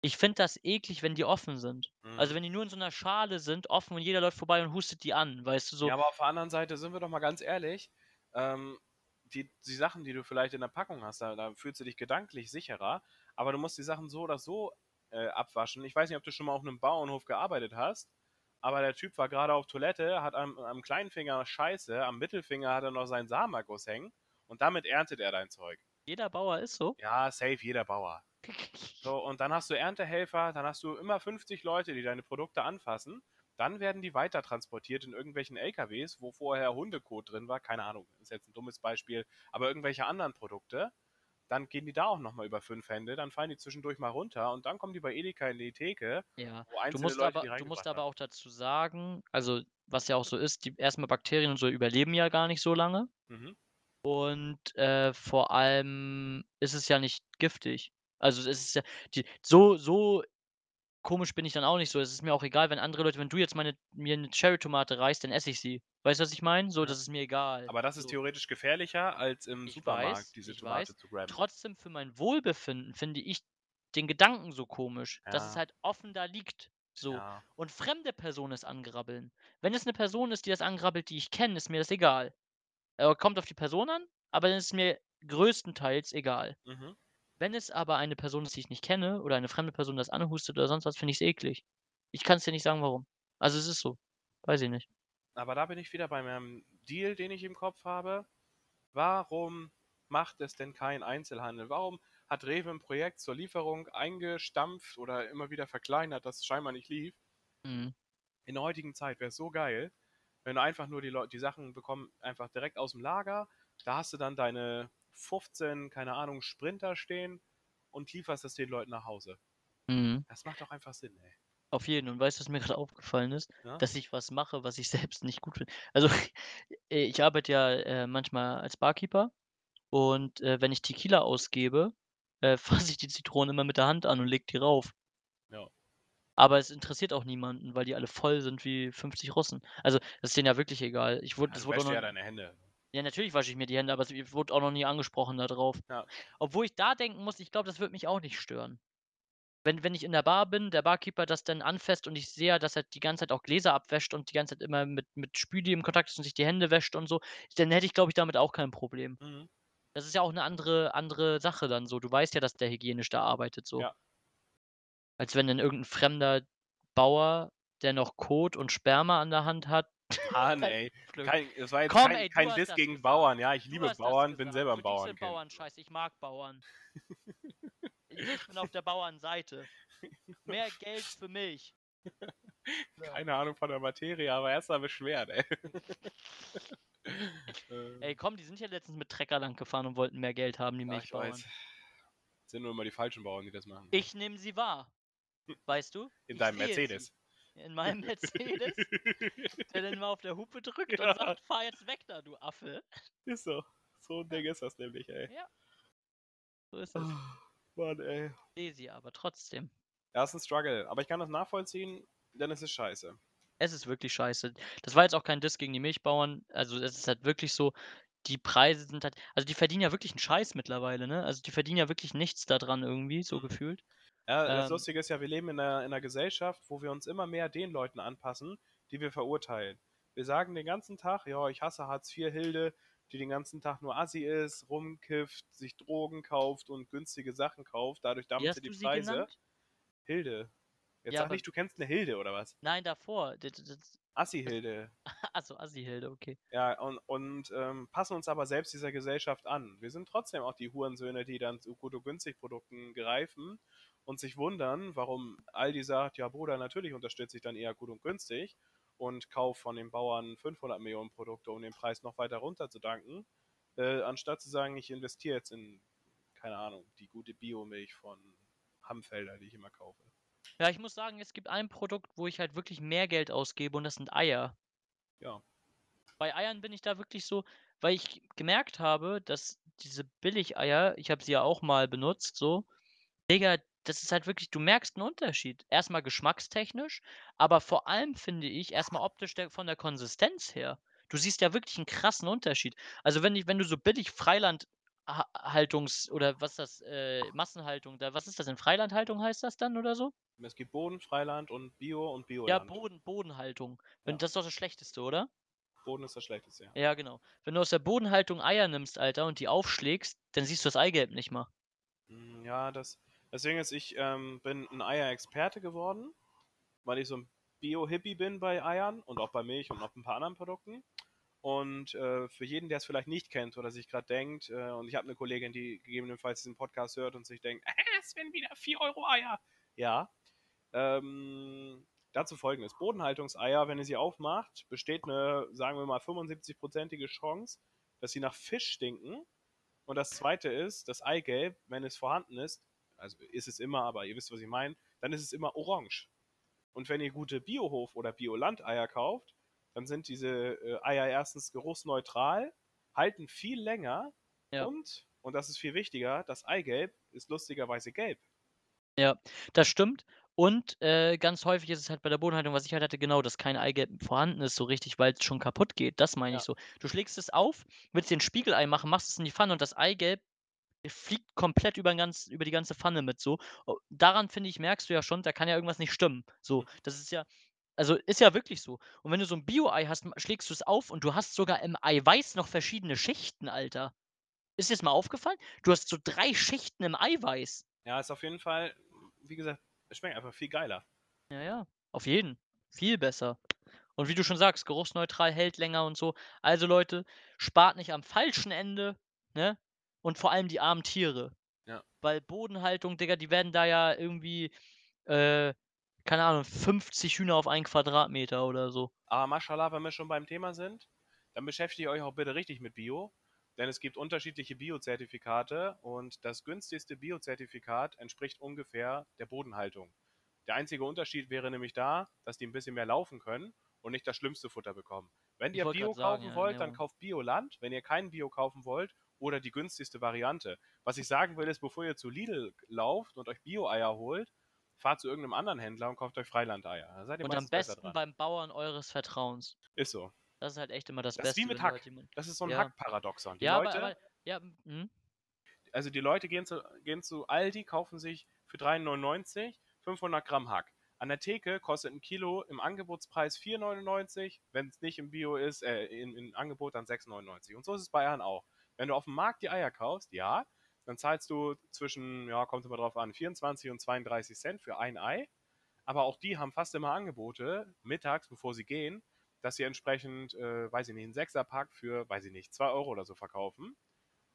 Ich finde das eklig, wenn die offen sind. Also Mhm. wenn die nur in so einer Schale sind, offen und jeder läuft vorbei und hustet die an, weißt du so. Ja, aber auf der anderen Seite sind wir doch mal ganz ehrlich. Ähm, die, die Sachen, die du vielleicht in der Packung hast, da, da fühlst du dich gedanklich sicherer. Aber du musst die Sachen so oder so äh, abwaschen. Ich weiß nicht, ob du schon mal auf einem Bauernhof gearbeitet hast. Aber der Typ war gerade auf Toilette, hat am, am kleinen Finger Scheiße, am Mittelfinger hat er noch seinen Samenerguss hängen. Und damit erntet er dein Zeug. Jeder Bauer ist so. Ja, safe, jeder Bauer. So, und dann hast du Erntehelfer, dann hast du immer 50 Leute, die deine Produkte anfassen. Dann werden die weiter transportiert in irgendwelchen LKWs, wo vorher Hundekot drin war. Keine Ahnung, ist jetzt ein dummes Beispiel. Aber irgendwelche anderen Produkte. Dann gehen die da auch nochmal über fünf Hände. Dann fallen die zwischendurch mal runter. Und dann kommen die bei Edeka in die Theke, Ja. wo Du musst, Leute aber, du musst aber auch dazu sagen, also was ja auch so ist, die erstmal Bakterien und so überleben ja gar nicht so lange. Mhm. Und äh, vor allem ist es ja nicht giftig. Also es ist ja, die, so, so komisch bin ich dann auch nicht so. Es ist mir auch egal, wenn andere Leute, wenn du jetzt meine, mir eine Cherry-Tomate reißt, dann esse ich sie. Weißt du, was ich meine? So, Ja. das ist mir egal. Aber das ist so. theoretisch gefährlicher, als im Ich Supermarkt weiß, diese Tomate weiß. zu graben. Trotzdem für mein Wohlbefinden finde ich den Gedanken so komisch, dass es Ja. halt offen da liegt. So. Ja. Und fremde Personen es angrabbeln. Wenn es eine Person ist, die das angrabbelt, die ich kenne, ist mir das egal. Äh, kommt auf die Person an, aber dann ist es mir größtenteils egal. Mhm. Wenn es aber eine Person ist, die ich nicht kenne, oder eine fremde Person das anhustet oder sonst was, finde ich es eklig. Ich kann es dir nicht sagen, warum. Also es ist so. Weiß ich nicht. Aber da bin ich wieder bei meinem Deal, den ich im Kopf habe. Warum macht es denn kein Einzelhandel? Warum hat Rewe ein Projekt zur Lieferung eingestampft oder immer wieder verkleinert, das scheinbar nicht lief? Mhm. In der heutigen Zeit wäre es so geil, wenn du einfach nur die, Leu die Sachen bekommen, einfach direkt aus dem Lager. Da hast du dann deine 15, keine Ahnung, Sprinter stehen und lieferst es den Leuten nach Hause. Mhm. Das macht doch einfach Sinn, ey. Auf jeden. Und weißt du, was mir gerade aufgefallen ist? Ja? Dass ich was mache, was ich selbst nicht gut finde. Also äh, ich arbeite ja äh, manchmal als Barkeeper und äh, wenn ich Tequila ausgebe, äh, fasse ich die Zitrone immer mit der Hand an und leg die rauf. Aber es interessiert auch niemanden, weil die alle voll sind wie 50 Russen. Also das ist denen ja wirklich egal. Ich wurde, das du wurde noch, ja deine Hände. ja, natürlich wasche ich mir die Hände, aber es wurde auch noch nie angesprochen da drauf. Ja. Obwohl ich da denken muss, ich glaube, das wird mich auch nicht stören. Wenn, wenn ich in der Bar bin, der Barkeeper das dann anfasst und ich sehe, dass er die ganze Zeit auch Gläser abwäscht und die ganze Zeit immer mit, mit Spüli im Kontakt ist und sich die Hände wäscht und so, dann hätte ich, glaube ich, damit auch kein Problem. Mhm. Das ist ja auch eine andere, andere Sache dann so. Du weißt ja, dass der hygienisch da arbeitet so. Ja. Als wenn dann irgendein fremder Bauer, der noch Kot und Sperma an der Hand hat. Mann, ey. Kein, das war jetzt Komm, kein, ey, kein Diss gegen. Bauern. Ja, ich liebe Bauern, bin selber ein sind Bauernkind. Bauern scheiße, ich mag Bauern. ich bin auf der Bauernseite. Mehr Geld für mich. Keine Ahnung von der Materie, aber erstmal beschwert, ey. Äh, Ey, komm, die sind ja letztens mit Trecker lang gefahren und wollten mehr Geld haben, die ja, ich Milchbauern. Sind nur immer die falschen Bauern, die das machen. Ich nehme sie wahr. Weißt du? In deinem Mercedes. Sie. In meinem Mercedes, der dann mal auf der Hupe drückt Ja. und sagt, fahr jetzt weg da, du Affe. ist so. So ein Ding ist das nämlich, ey. So ist es. Mann, ey. Sehe sie aber trotzdem. Ja, ist ein Struggle. Aber ich kann das nachvollziehen, denn es ist scheiße. Es ist wirklich scheiße. Das war jetzt auch kein Diss gegen die Milchbauern. Also es ist halt wirklich so, die Preise sind halt, also die verdienen ja wirklich einen Scheiß mittlerweile, ne? Also die verdienen ja wirklich nichts daran irgendwie, so Mhm. gefühlt. Ja, das Ähm. Lustige ist ja, wir leben in einer, in einer Gesellschaft, wo wir uns immer mehr den Leuten anpassen, die wir verurteilen. Wir sagen den ganzen Tag, ja, ich hasse Hartz IV Hilde, die den ganzen Tag nur Assi ist, rumkifft, sich Drogen kauft und günstige Sachen kauft. Dadurch dampft sie die Preise. genannt? Hilde. Jetzt Ja, sag nicht, du kennst eine Hilde oder was? Nein, davor. Assi-Hilde. achso, Assi-Hilde, okay. Ja, und, und ähm, passen uns aber selbst dieser Gesellschaft an. Wir sind trotzdem auch die Hurensöhne, die dann zu gut und günstig Produkten greifen und sich wundern, warum Aldi sagt, ja Bruder, natürlich unterstütze ich dann eher gut und günstig und kaufe von den Bauern 500 Millionen Produkte, um den Preis noch weiter runter zu danken, äh, anstatt zu sagen, ich investiere jetzt in, keine Ahnung, die gute Biomilch von Hamfelder, die ich immer kaufe. Ja, ich muss sagen, es gibt ein Produkt, wo ich halt wirklich mehr Geld ausgebe und das sind Eier. Ja. Bei Eiern bin ich da wirklich so, weil ich gemerkt habe, dass diese Billigeier, ich habe sie ja auch mal benutzt, so, Digga, das ist halt wirklich, du merkst einen Unterschied. Erstmal geschmackstechnisch, aber vor allem finde ich erstmal optisch der, von der Konsistenz her. Du siehst ja wirklich einen krassen Unterschied. Also wenn ich, wenn du so billig Freiland Ha- Haltungs- oder was ist das, äh, Massenhaltung, da, was ist das denn? Freilandhaltung heißt das dann oder so? Es gibt Boden, Freiland und Bio und Ja, Bioland. Boden, Bodenhaltung. Wenn, Ja. Das ist doch das Schlechteste, oder? Boden ist das Schlechteste, ja. Ja, genau. Wenn du aus der Bodenhaltung Eier nimmst, Alter, und die aufschlägst, dann siehst du das Eigelb nicht mal. Mm, Ja, das, deswegen ist, ich ähm, bin ein Eier-Experte geworden, weil ich so ein Bio-Hippie bin bei Eiern und auch bei Milch und noch ein paar anderen Produkten. Und äh, für jeden, der es vielleicht nicht kennt oder sich gerade denkt, äh, und ich habe eine Kollegin, die gegebenenfalls diesen Podcast hört und sich denkt, äh, Sven, wieder 4 Euro Eier. Ja. Ähm, dazu folgendes. Bodenhaltungseier, wenn ihr sie aufmacht, besteht eine, sagen wir mal, 75-prozentige Chance, dass sie nach Fisch stinken. Und das zweite ist, das Eigelb, wenn es vorhanden ist, also ist es immer, aber ihr wisst, was ich meine, dann ist es immer orange. Und wenn ihr gute Biohof- oder Biolandeier kauft, dann sind diese äh, Eier erstens geruchsneutral, halten viel länger Ja. und, und das ist viel wichtiger, das Eigelb ist lustigerweise gelb. Das stimmt. Und äh, ganz häufig ist es halt bei der Bodenhaltung, was ich halt hatte, genau, dass kein Eigelb vorhanden ist, so richtig, weil es schon kaputt geht. Das meine Ja. ich so. Du schlägst es auf, willst dir ein Spiegelei machen, machst es in die Pfanne und das Eigelb fliegt komplett über, ganz, über die ganze Pfanne mit so. Oh, Daran, finde ich, merkst du ja schon, da kann ja irgendwas nicht stimmen. So, das ist ja, also ist ja wirklich so. Und wenn du so ein Bio-Ei hast, schlägst du es auf und du hast sogar im Eiweiß noch verschiedene Schichten, Alter. Ist dir das mal aufgefallen? Du hast so drei Schichten im Eiweiß. Ja, ist auf jeden Fall, wie gesagt, es schmeckt einfach viel geiler. Ja, ja, auf jeden. Viel besser. Und wie du schon sagst, geruchsneutral hält länger und so. Also Leute, spart nicht am falschen Ende, ne? Und vor allem die armen Tiere. Ja. Weil Bodenhaltung, Digga, die werden da ja irgendwie, äh, keine Ahnung, 50 Hühner auf einen Quadratmeter oder so. Aber Mashallah, wenn wir schon beim Thema sind, dann beschäftigt euch auch bitte richtig mit Bio. Denn es gibt unterschiedliche Biozertifikate und das günstigste Biozertifikat entspricht ungefähr der Bodenhaltung. Der einzige Unterschied wäre nämlich da, dass die ein bisschen mehr laufen können und nicht das schlimmste Futter bekommen. Wenn Ich ihr wollt Bio grad sagen, kaufen ja, wollt, dann Ernährung. kauft Bioland. Wenn ihr kein Bio kaufen wollt, oder die günstigste Variante. Was ich sagen will, ist, bevor ihr zu Lidl lauft und euch Bio-Eier holt, fahrt zu irgendeinem anderen Händler und kauft euch Freilandeier. Und am besten beim Bauern eures Vertrauens. Ist so. Das ist halt echt immer das, Das ist Beste. wie mit Hack. Jemand- Das ist so ein Ja. Hackparadoxon. Die Ja, Leute, aber, aber ja, hm? also die Leute gehen zu, gehen zu Aldi, kaufen sich für 3,99 500 Gramm Hack. An der Theke kostet ein Kilo im Angebotspreis 4,99, wenn es nicht im Bio ist, äh, im, Angebot dann 6,99. Und so ist es bei Eiern auch. Wenn du auf dem Markt die Eier kaufst, ja, dann zahlst du zwischen, ja, kommt immer drauf an, 24 und 32 Cent für ein Ei. Aber auch die haben fast immer Angebote, mittags, bevor sie gehen, dass sie entsprechend, äh, weiß ich nicht, einen Sechserpack für, weiß ich nicht, 2 Euro oder so verkaufen.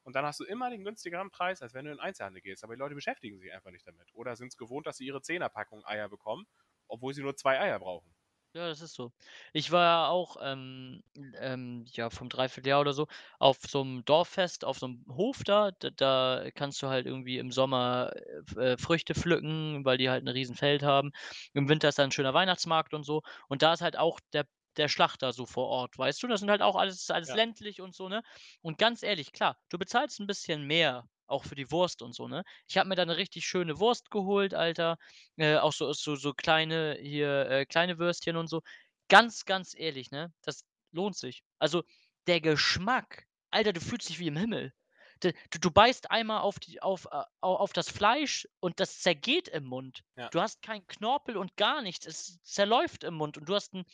Und dann hast du immer den günstigeren Preis, als wenn du in den Einzelhandel gehst. Aber die Leute beschäftigen sich einfach nicht damit. Oder sind es gewohnt, dass sie ihre Zehnerpackung Eier bekommen, obwohl sie nur zwei Eier brauchen. Ja, das ist so. Ich war auch, ähm, ähm, ja, vom Dreivierteljahr oder so auf so einem Dorffest, auf so einem Hof da. Da, da kannst du halt irgendwie im Sommer äh, äh, Früchte pflücken, weil die halt ein Riesenfeld haben. Im Winter ist da ein schöner Weihnachtsmarkt und so. Und da ist halt auch der, der Schlachter so vor Ort, weißt du? Das sind halt auch alles, alles Ja. ländlich und so, ne? Und ganz ehrlich, klar, du bezahlst ein bisschen mehr, auch für die Wurst und so, ne? Ich habe mir da eine richtig schöne Wurst geholt, Alter. Äh, auch so, so, so kleine, hier, äh, kleine Würstchen und so. Ganz, ganz ehrlich, ne? Das lohnt sich. Also, der Geschmack, Alter, du fühlst dich wie im Himmel. Du, du beißt einmal auf, die, auf, äh, au- auf das Fleisch und das zergeht im Mund. Ja. Du hast keinen Knorpel und gar nichts. Es zerläuft im Mund und du hast einen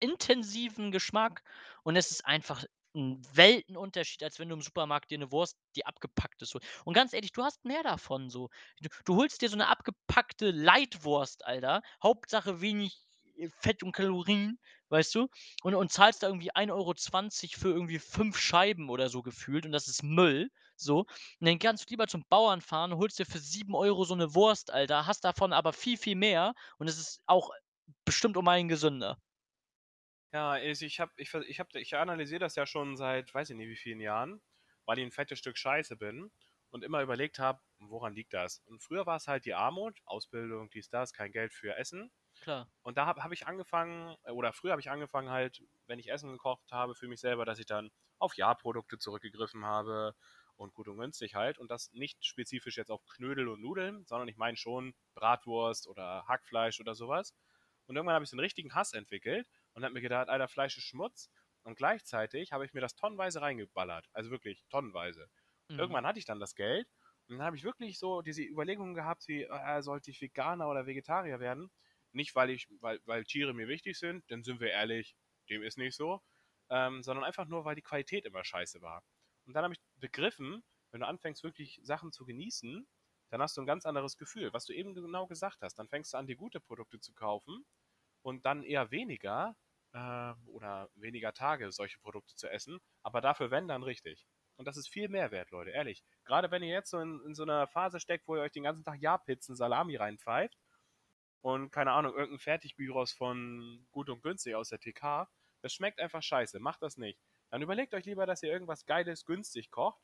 intensiven Geschmack und es ist einfach 'n Weltenunterschied, als wenn du im Supermarkt dir 'ne Wurst die abgepackt ist. Und ganz ehrlich, du hast mehr davon so. Du du holst dir so 'ne abgepackte Leitwurst, Alter, Hauptsache wenig, äh, Fett und Kalorien, weißt du? Und und zahlst da irgendwie 1,20 € für irgendwie 5 Scheiben oder so gefühlt und das ist Müll, so. Und dann kannst du lieber zum Bauern fahren, holst dir für 7 € so 'ne Wurst, Alter, hast davon aber viel, viel mehr und es ist auch bestimmt um Meilen gesünder. Ja, also ich habe ich ich habe ich analysiere das ja schon seit weiß ich nicht wie vielen Jahren, weil ich 'n fettes Stück Scheiße bin und immer überlegt habe, woran liegt das? Und früher war's halt die Armut, Ausbildung, dies, das, kein Geld für Essen. Klar. Und da habe habe ich angefangen oder früher habe ich angefangen halt, wenn ich Essen gekocht habe für mich selber, dass ich dann auf Ja-Produkte zurückgegriffen habe und gut und günstig halt und das nicht spezifisch jetzt auf Knödel und Nudeln, sondern ich meine schon Bratwurst oder Hackfleisch oder so was. Und irgendwann habe ich so 'n richtigen Hass entwickelt und habe mir gedacht: „Alter, Fleisch ist Schmutz.“ Und gleichzeitig habe ich mir das tonnenweise reingeballert, also wirklich tonnenweise. Mhm. Irgendwann hatte ich dann das Geld und dann habe ich wirklich so diese Überlegungen gehabt wie: „Äh, sollte ich Veganer oder Vegetarier werden?“ Nicht, weil ich weil weil Tiere mir wichtig sind, denn sind wir ehrlich, dem ist nicht so, ähm, sondern einfach nur, weil die Qualität immer scheiße war. Und dann habe ich begriffen, wenn du anfängst, wirklich Sachen zu genießen, dann hast du 'n ganz anderes Gefühl, was du eben genau gesagt hast. Dann fängst du an, dir gute Produkte zu kaufen und dann eher weniger, äh, oder weniger Tage solche Produkte zu essen, aber dafür wenn, dann richtig. Und das ist viel mehr wert, Leute, ehrlich. Grade wenn ihr jetzt so in in so 'ner Phase steckt, wo ihr euch den ganzen Tag Ja-Pizzen, Salami reinpfeift und keine Ahnung, irgend 'n Fertig-Gyros von Gut und Günstig aus der TK, das schmeckt einfach scheiße, macht das nicht. Dann überlegt euch lieber, dass ihr irgendwas Geiles günstig kocht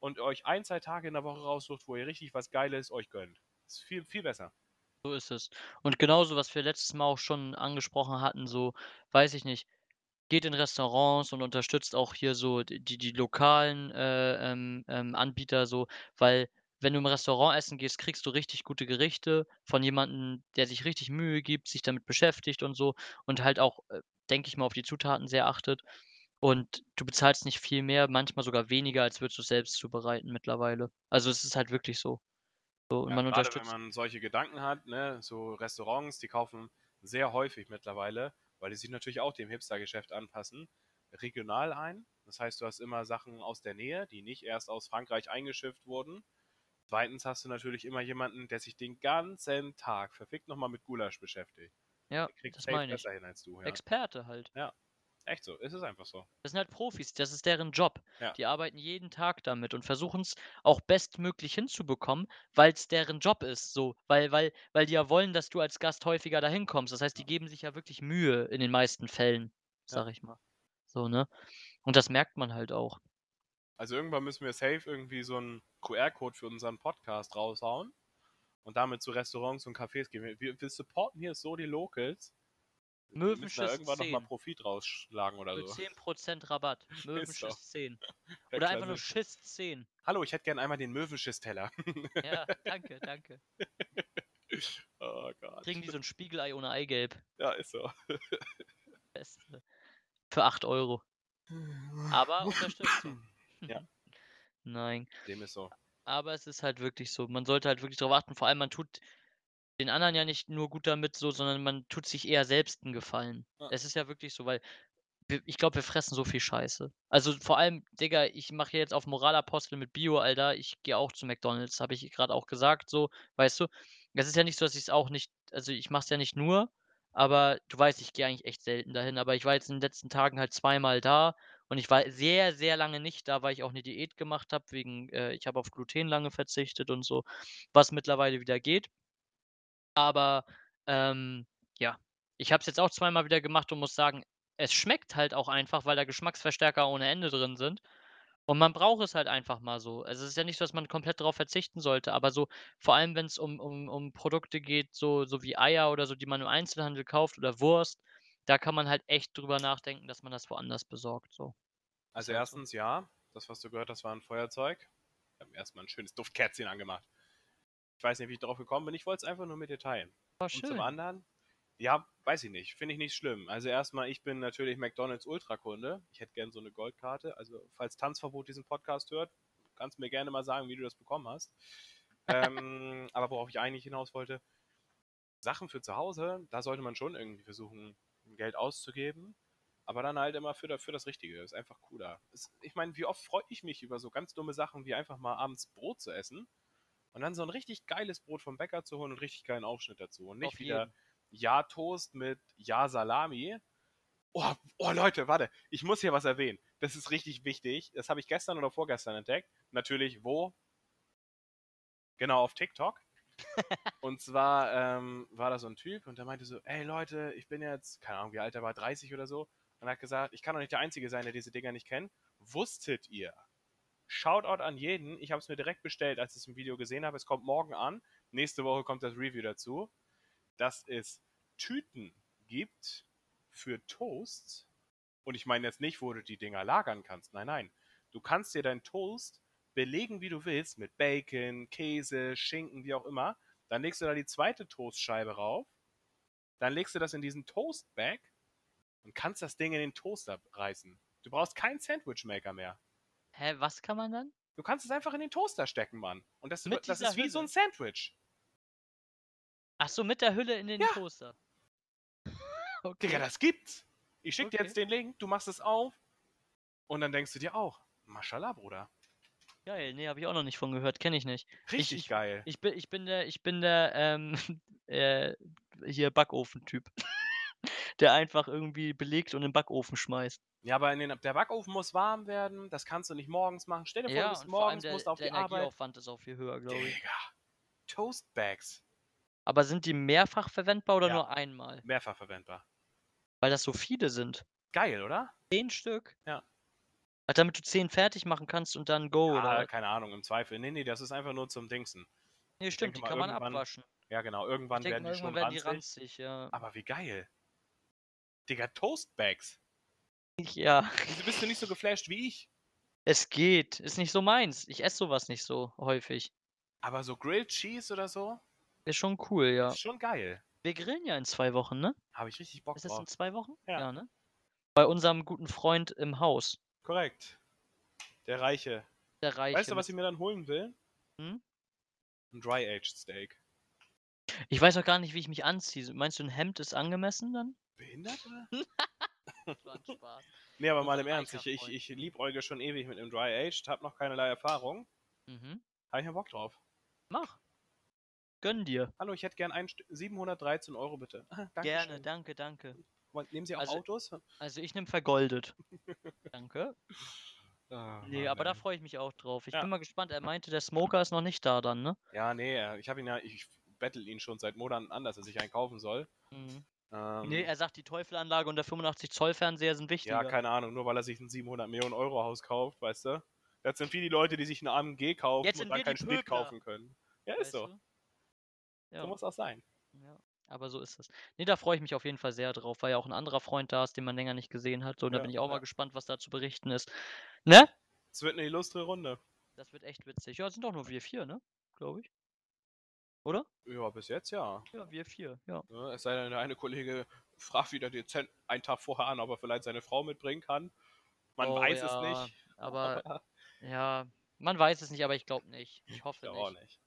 und euch 1, 2 Tage in der Woche raussucht, wo ihr richtig was Geiles euch gönnt. Ist viel, viel besser. So ist es. Und genauso, was wir letztes Mal auch schon angesprochen hatten, so, weiß ich nicht, geht in Restaurants und unterstützt auch hier so die die lokalen, äh, ähm, ähm, Anbieter so, weil wenn du im Restaurant essen gehst, kriegst du richtig gute Gerichte von jemandem, der sich richtig Mühe gibt, sich damit beschäftigt und so und halt auch, äh, denke ich mal, auf die Zutaten sehr achtet. Und du bezahlst nicht viel mehr, manchmal sogar weniger, als würdest du's selbst zubereiten mittlerweile. Also, es ist halt wirklich so. So, Ja, man grade wenn man solche Gedanken hat, ne, so Restaurants, die kaufen sehr häufig mittlerweile, weil die sich natürlich auch dem Hipstergeschäft anpassen, regional ein. Das heißt, du hast immer Sachen aus der Nähe, die nicht erst aus Frankreich eingeschifft wurden. 2. hast du natürlich immer jemanden, der sich den ganzen Tag verfickt noch mal mit Gulasch beschäftigt. Ja, Der kriegt's das meine ich. besser hin als du, ja. Experte halt. Ja, echt so. Es ist einfach so. Das sind halt Profis, das ist deren Job. Ja. Die arbeiten jeden Tag damit und versuchen's auch bestmöglich hinzubekommen, weil's deren Job ist, so. Weil weil weil die ja wollen, dass du als Gast häufiger dahin kommst. Das heißt, die geben sich ja wirklich Mühe in den meisten Fällen, Ja. sage ich mal. So, ne? Und das merkt man halt auch. Also, irgendwann müssen wir safe irgendwie so 'n QR-Code für unseren Podcast raushauen und damit zu Restaurants und Cafés gehen. Wir wir supporten hier so die Locals. Müssen da Möwenschiss irgendwann noch mal 10. Profit rausschlagen oder Für so. 10 % Rabatt. Möwenschiss 10. Ja, Oder einfach nur. Schiss 10. Hallo, ich hätte gern einmal den Möwenschiss-Teller. Ja, danke, danke. Oh Gott. Kriegen die so 'n Spiegelei ohne Eigelb. Ja, ist so. Beste. Für 8 €. Aber Unterstützung. Ja. Nein. Dem ist so. Aber es ist halt wirklich so. Man sollte halt wirklich drauf achten. Vor allem, man tut den anderen ja nicht nur gut damit so, sondern man tut sich eher selbst 'n Gefallen. Ja. Es ist ja wirklich so, weil ich glaube, wir fressen so viel Scheiße. Also, vor allem, Digga, ich mache hier jetzt auf Moralapostel mit Bio, Alter. Ich gehe auch zu McDonald's, habe ich grad auch gesagt so, weißt du? Es ist ja nicht so, dass ich's auch nicht also, ich mache es ja nicht nur, aber du weißt, ich gehe eigentlich echt selten dahin. Aber ich war jetzt in den letzten Tagen halt zweimal da und ich war sehr, sehr lange nicht da, weil ich auch 'ne Diät gemacht habe wegen äh, ich habe auf Gluten lange verzichtet und so, was mittlerweile wieder geht. Aber, ähm, ja, ich habe es jetzt auch zweimal wieder gemacht und muss sagen, es schmeckt halt auch einfach, weil da Geschmacksverstärker ohne Ende drin sind. Und man braucht es halt einfach mal so. Also, es ist ja nicht so, dass man komplett drauf verzichten sollte, aber so vor allem, wenn's um um um Produkte geht, so so wie Eier oder so, die man im Einzelhandel kauft oder Wurst, da kann man halt echt drüber nachdenken, dass man das woanders besorgt, so. Also, halt. 1. ja, das, was du gehört hast, war 'n Feuerzeug. Wir haben erst mal 'n schönes Duftkerzchen angemacht. Ich weiß nicht, wie ich drauf gekommen bin. Ich wollte es einfach nur mit dir teilen. Oh, Und zum schön. anderen, ja, weiß ich nicht, finde ich nicht schlimm. Also, erst mal, ich bin natürlich McDonald's Ultrakunde. Ich hätte gern so 'ne Goldkarte. Also, falls Tanzverbot diesen Podcast hört, kannst du mir gerne mal sagen, wie du das bekommen hast. Ähm, aber worauf ich eigentlich hinaus wollte Sachen für zu Hause, da sollte man schon irgendwie versuchen, Geld auszugeben. aber dann halt immer für, für das Richtige. Ist einfach cooler. Ist, ich meine, wie oft freue ich mich über so ganz dumme Sachen wie einfach mal abends Brot zu essen und dann so ein richtig geiles Brot vom Bäcker zu holen und richtig geilen Aufschnitt dazu. Und nicht Auf wieder jeden. Ja-Toast mit Ja-Salami. Oh, oh, Leute, warte, ich muss hier was erwähnen. Das ist richtig wichtig. Das habe ich gestern oder vorgestern entdeckt. Natürlich, wo? Genau, auf TikTok. und zwar ähm, war da so ein Typ und der meinte so, ey Leute, ich bin jetzt, keine Ahnung, wie alt er war, 30 oder so. Und er hat gesagt, ich kann doch nicht der Einzige sein, der diese Dinger nicht kennt. Wusstet ihr? Shoutout an jeden. Ich habe es mir direkt bestellt, als ich es im Video gesehen habe. Es kommt morgen an. Nächste Woche kommt das Review dazu. Dass es Tüten gibt für Toast. Und ich meine jetzt nicht, wo du die Dinger lagern kannst. Nein, nein. Du kannst dir deinen Toast belegen, wie du willst, mit Bacon, Käse, Schinken, wie auch immer. Dann legst du da die zweite Toastscheibe rauf. Dann legst du das in diesen Toastbag und kannst das Ding in den Toaster reißen. Du brauchst keinen Sandwichmaker mehr. Hä, was kann man dann? Du kannst es einfach in den Toaster stecken, Mann. Und das, Mit das ist wie so Hülle? ein Sandwich. Ach so, mit der Hülle in den Ja. Toaster. Okay. Digga, das gibt's. Ich schick dir Okay. jetzt den Link, du machst es auf und dann denkst du dir auch, Mashallah, Bruder. Geil, nee, habe ich auch noch nicht von gehört, kenne ich nicht. Richtig ich- geil. Ich bin, ich bin der, ich bin der, ähm, äh, hier Backofen-Typ. Der einfach irgendwie belegt und in den Backofen schmeißt. ja, aber in den, der Backofen muss warm werden, das kannst du nicht morgens machen. Stell dir vor, Ja, du bist vor morgens, der, musst auf der die Arbeit. Energieaufwand ist auch viel höher, glaube ich. Digga. Toastbags. Aber sind die mehrfach verwendbar oder Ja. nur einmal? Mehrfach verwendbar. Weil das so viele sind. Geil, oder? Zehn Stück? Ja. Ach, damit du zehn fertig machen kannst und dann go, Ja, oder? keine Ahnung, im Zweifel. Nee, nee, das ist einfach nur zum Dingsen. Nee, stimmt, die mal, kann man abwaschen. Ja, genau, irgendwann denke werden die schon irgendwann werden die ranzig. ranzig, ja. Aber wie geil. Digga, Toastbags. Ja, Wieso bist du nicht so geflasht wie ich? es geht. Ist nicht so meins. Ich esse sowas nicht so häufig. Aber so Grilled Cheese oder so, Ist schon cool, ja. ist schon geil. Wir grillen ja in zwei Wochen, ne? Habe ich richtig Bock Ist das in drauf. zwei Wochen? Ja. ne? Bei unserem guten Freund im Haus. Korrekt. Der Reiche. Der Reiche. Weißt du, was ich mir dann holen will? Hm? Ein Dry-Aged Steak. Ich weiß auch gar nicht, wie ich mich anziehe. Meinst du, ein Hemd ist angemessen dann? Behindert, oder? Das war ein Spaß. Nee, aber mal im Ernst. Ich, ich, ich liebäuge schon ewig mit einem Dry-Aged, hab noch keinerlei Erfahrung. Mhm. Habe ich ja Bock drauf. Mach. Gönn dir. Hallo, ich hätte gern ein Stück. 713 Euro bitte. Dankeschön. Gerne, danke, danke. Nehmen Sie auch Also- Autos? Also ich nehme vergoldet. danke. Ah, Nee, aber da freue ich mich auch drauf. Ich Ja. bin mal gespannt. Er meinte, der Smoker ist noch nicht da dann, ne? Ja, nee, äh, ich habe ihn ja, ich bettel ihn schon seit Monaten an, dass er sich einen kaufen soll. Mhm. Ähm, Nee, er sagt, die Teufelanlage und der 85 Zoll Fernseher sind wichtiger. ja, keine Ahnung, nur weil er sich ein 700 Millionen Euro Haus kauft, weißt du? Das sind wie die Leute, die sich ein AMG kaufen Jetzt und dann keinen Sprit kaufen können. Ja, ist weißt so. Ja. So muss auch sein. Ja, aber so ist es. Nee, da freue ich mich auf jeden Fall sehr drauf, weil ja auch ein anderer Freund da ist, den man länger nicht gesehen hat. So, und da Ja, bin ich auch ja. mal gespannt, was da zu berichten ist. Ne? Es wird eine illustre Runde. Das wird echt witzig. Ja, es sind doch nur wir vier, ne? Glaube ich. Oder? Ja, bis jetzt ja. Ja, wir vier, ja. Ne, Es sei denn, der eine Kollege fragt wieder dezent einen Tag vorher an, ob er vielleicht seine Frau mitbringen kann. Man Oh, weiß ja, es nicht. Aber ja, man weiß es nicht, aber ich glaube nicht. Ich hoffe ja, nicht. auch nicht.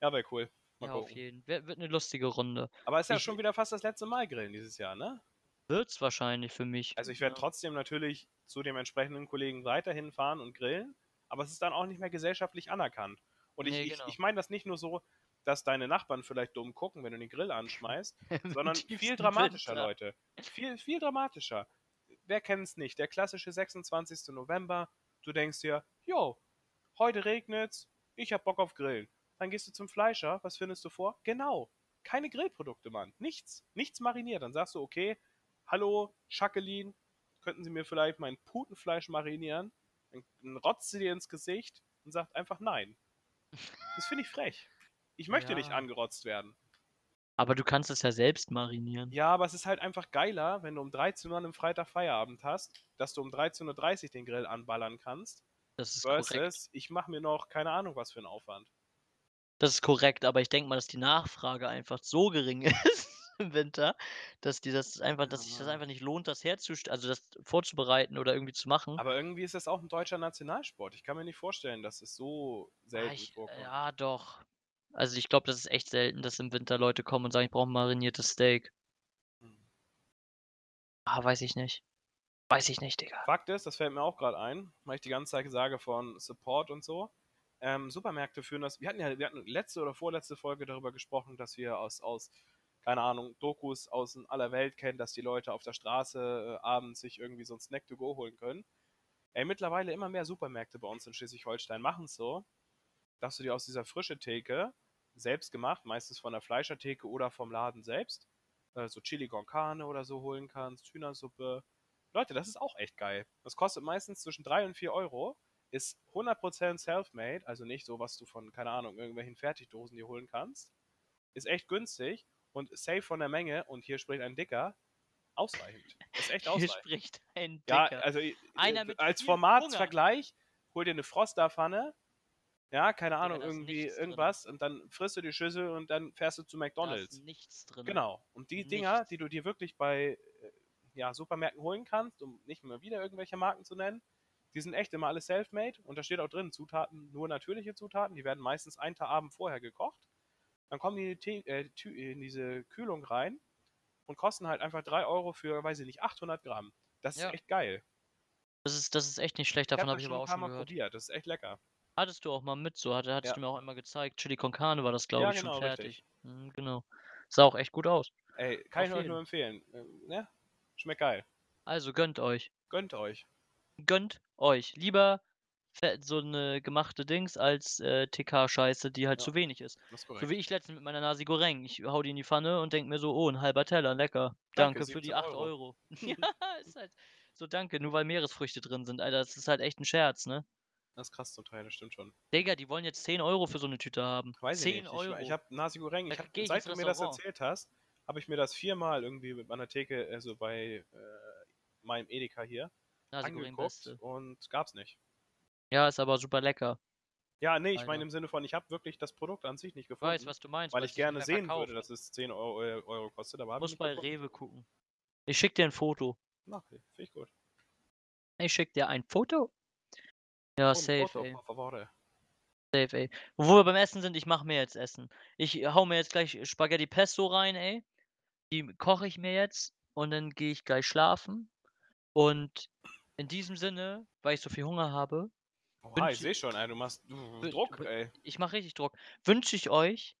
Ja, wäre cool. Mal Ja, auf gucken. jeden Fall. Wird eine lustige Runde. Aber ist ja Ich- schon wieder fast das letzte Mal grillen dieses Jahr, ne? Wird's wahrscheinlich für mich. Also ich werde ja. trotzdem natürlich zu dem entsprechenden Kollegen weiterhin fahren und grillen, aber es ist dann auch nicht mehr gesellschaftlich anerkannt. Und ich, Nee, ich, genau. ich meine das nicht nur so, dass deine Nachbarn vielleicht dumm gucken, wenn du den Grill anschmeißt, sondern viel dramatischer, Winter. Leute. Viel, viel dramatischer. Wer kennt es nicht? Der klassische 26. November, du denkst dir, jo, heute regnet's, ich hab Bock auf Grillen. Dann gehst du zum Fleischer, was findest du vor? Genau, keine Grillprodukte, Mann. Nichts, nichts mariniert. Dann sagst du, okay, hallo, Jacqueline, könnten Sie mir vielleicht mein Putenfleisch marinieren? Dann rotzt sie dir ins Gesicht und sagt einfach nein. Das finde ich frech. Ich möchte nicht Ja. angerotzt werden. Aber du kannst es ja selbst marinieren. Ja, aber es ist halt einfach geiler, wenn du um 13 Uhr an einem Freitag Feierabend hast, dass du um 13.30 Uhr den Grill anballern kannst, Das ist korrekt. versus ich mache mir noch keine Ahnung was für einen Aufwand. Das ist korrekt, aber ich denke mal, dass die Nachfrage einfach so gering ist im Winter, dass die das einfach, dass sich das Ja. einfach nicht lohnt, das herzustellen, also das vorzubereiten oder irgendwie zu machen. Aber irgendwie ist das auch ein deutscher Nationalsport. Ich kann mir nicht vorstellen, dass es so Ah, selten ich, vorkommt. ja, doch. Also ich glaube, das ist echt selten, dass im Winter Leute kommen und sagen, ich brauche ein mariniertes Steak. Hm. Ah, weiß ich nicht. Weiß ich nicht, Digga. Fakt ist, das fällt mir auch gerade ein, weil ich die ganze Zeit sage von Support und so. Ähm, Supermärkte führen das. Wir hatten ja, wir hatten letzte oder vorletzte Folge darüber gesprochen, dass wir aus, aus keine Ahnung, Dokus aus aller Welt kennen, dass die Leute auf der Straße äh, abends sich irgendwie so ein Snack to go holen können. Ey, mittlerweile immer mehr Supermärkte bei uns in Schleswig-Holstein machen es so, dass du dir aus dieser frische Theke, selbst gemacht, meistens von der Fleischertheke oder vom Laden selbst, äh, so Chili con Carne oder so holen kannst, Hühnersuppe. Leute, das ist auch echt geil. Das kostet meistens zwischen 3 und 4 Euro, ist 100% self-made, also nicht so, was du von, keine Ahnung, irgendwelchen Fertigdosen dir holen kannst. Ist echt günstig und safe von der Menge und hier spricht ein Dicker, ausreichend. Ist echt Hier ausreichend. spricht ein Ja, Dicker. also äh, Einer mit als Formatsvergleich, hol dir eine Frosterpfanne, ja, keine Ahnung, da ist irgendwie nichts drin. irgendwas und dann frisst du die Schüssel und dann fährst du zu da McDonalds. ist nichts drin. Genau. Und die Dinger, Nichts. die du dir wirklich bei äh, ja, Supermärkten holen kannst, um nicht mehr wieder irgendwelche Marken zu nennen, die sind echt immer alle self-made und da steht auch drin, Zutaten, nur natürliche Zutaten, die werden meistens einen Tag Abend vorher gekocht. Dann kommen die in die äh, in diese Kühlung rein und kosten halt einfach 3 Euro für, weiß ich nicht, 800 Gramm. Das ist Ja. echt geil. Das ist, das ist echt nicht schlecht, Ich davon habe habe das ich schon aber auch schon Mal gehört. probiert. Das ist echt lecker. Hattest du auch mal mit, so hatte, hattest Ja. du mir auch immer gezeigt. Chili con Carne war das, glaube Ja, ich, genau, schon richtig. fertig. Mhm, genau. Sah auch echt gut aus. Ey, kann Auf ich euch jeden. nur empfehlen. Ähm, ne? Schmeckt geil. Also gönnt euch. Gönnt euch. Gönnt euch. Lieber fe- so eine gemachte Dings als äh, TK-Scheiße, die halt Ja. zu wenig ist. Das ist So wie ich letztens mit meiner Nasi Goreng. Ich hau die in die Pfanne und denk mir so, oh, ein halber Teller, lecker. Danke, Danke, für die 17 8 Euro. Euro. ja, ist halt so danke, nur weil Meeresfrüchte drin sind, Alter. Das ist halt echt ein Scherz, ne? Das ist krass zum Teil, das stimmt schon. Digga, die wollen jetzt 10 Euro für so eine Tüte haben. Weiß 10 ich nicht. Euro. Ich, ich habe Nasi Goreng, ich hab, seit du mir das erzählt hast, habe ich mir das viermal irgendwie mit meiner Theke, also bei äh, meinem Edeka hier, Nasi angeguckt und gab's nicht. Ja, ist aber super lecker. Ja, nee, ich Alter. meine im Sinne von, ich habe wirklich das Produkt an sich nicht Ich gefunden, weiß, was du meinst. weil ich gerne sehen verkauft. würde, dass es 10 Euro, Euro kostet, aber Muss bei gefunden. Rewe gucken. Ich schick dir ein Foto. Okay, finde ich gut. Ich schick dir ein Foto. Ja, safe, ey. Safe, ey. Wo wir beim Essen sind, ich mache mir jetzt Essen. Ich hau mir jetzt gleich Spaghetti Pesto rein, ey. Die koche ich mir jetzt und dann gehe ich gleich schlafen. Und in diesem Sinne, weil ich so viel Hunger habe, Oha, ich sehe schon, ey, du machst Druck, ey. ich mache richtig Druck, wünsche ich euch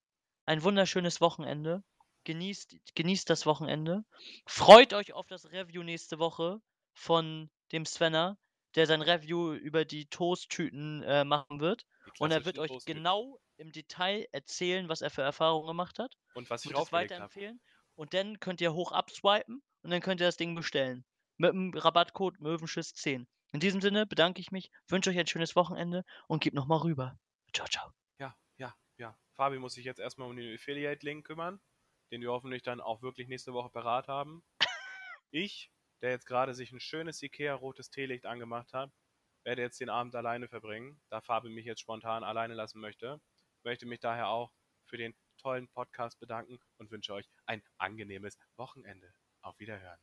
ein wunderschönes Wochenende. Genießt, genießt das Wochenende. Freut euch auf das Review nächste Woche von dem Svenner, der sein Review über die Toasttüten äh, machen wird. Und er wird euch genau im Detail erzählen, was er für Erfahrungen gemacht hat. Und was ich das draufgelegt habe. weiterempfehlen. Und dann könnt ihr hoch abswipen und dann könnt ihr das Ding bestellen. Mit dem Rabattcode Möwenschiss10. In diesem Sinne bedanke ich mich, wünsche euch ein schönes Wochenende und gebt nochmal rüber. Ciao, ciao. Ja, ja, ja. Fabi muss sich jetzt erstmal um den Affiliate-Link kümmern, den wir hoffentlich dann auch wirklich nächste Woche parat haben. Ich, der jetzt gerade sich ein schönes Ikea-rotes Teelicht angemacht hat, werde jetzt den Abend alleine verbringen, da Fabi mich jetzt spontan alleine lassen möchte. Möchte mich daher auch für den tollen Podcast bedanken und wünsche euch ein angenehmes Wochenende. Auf Wiederhören.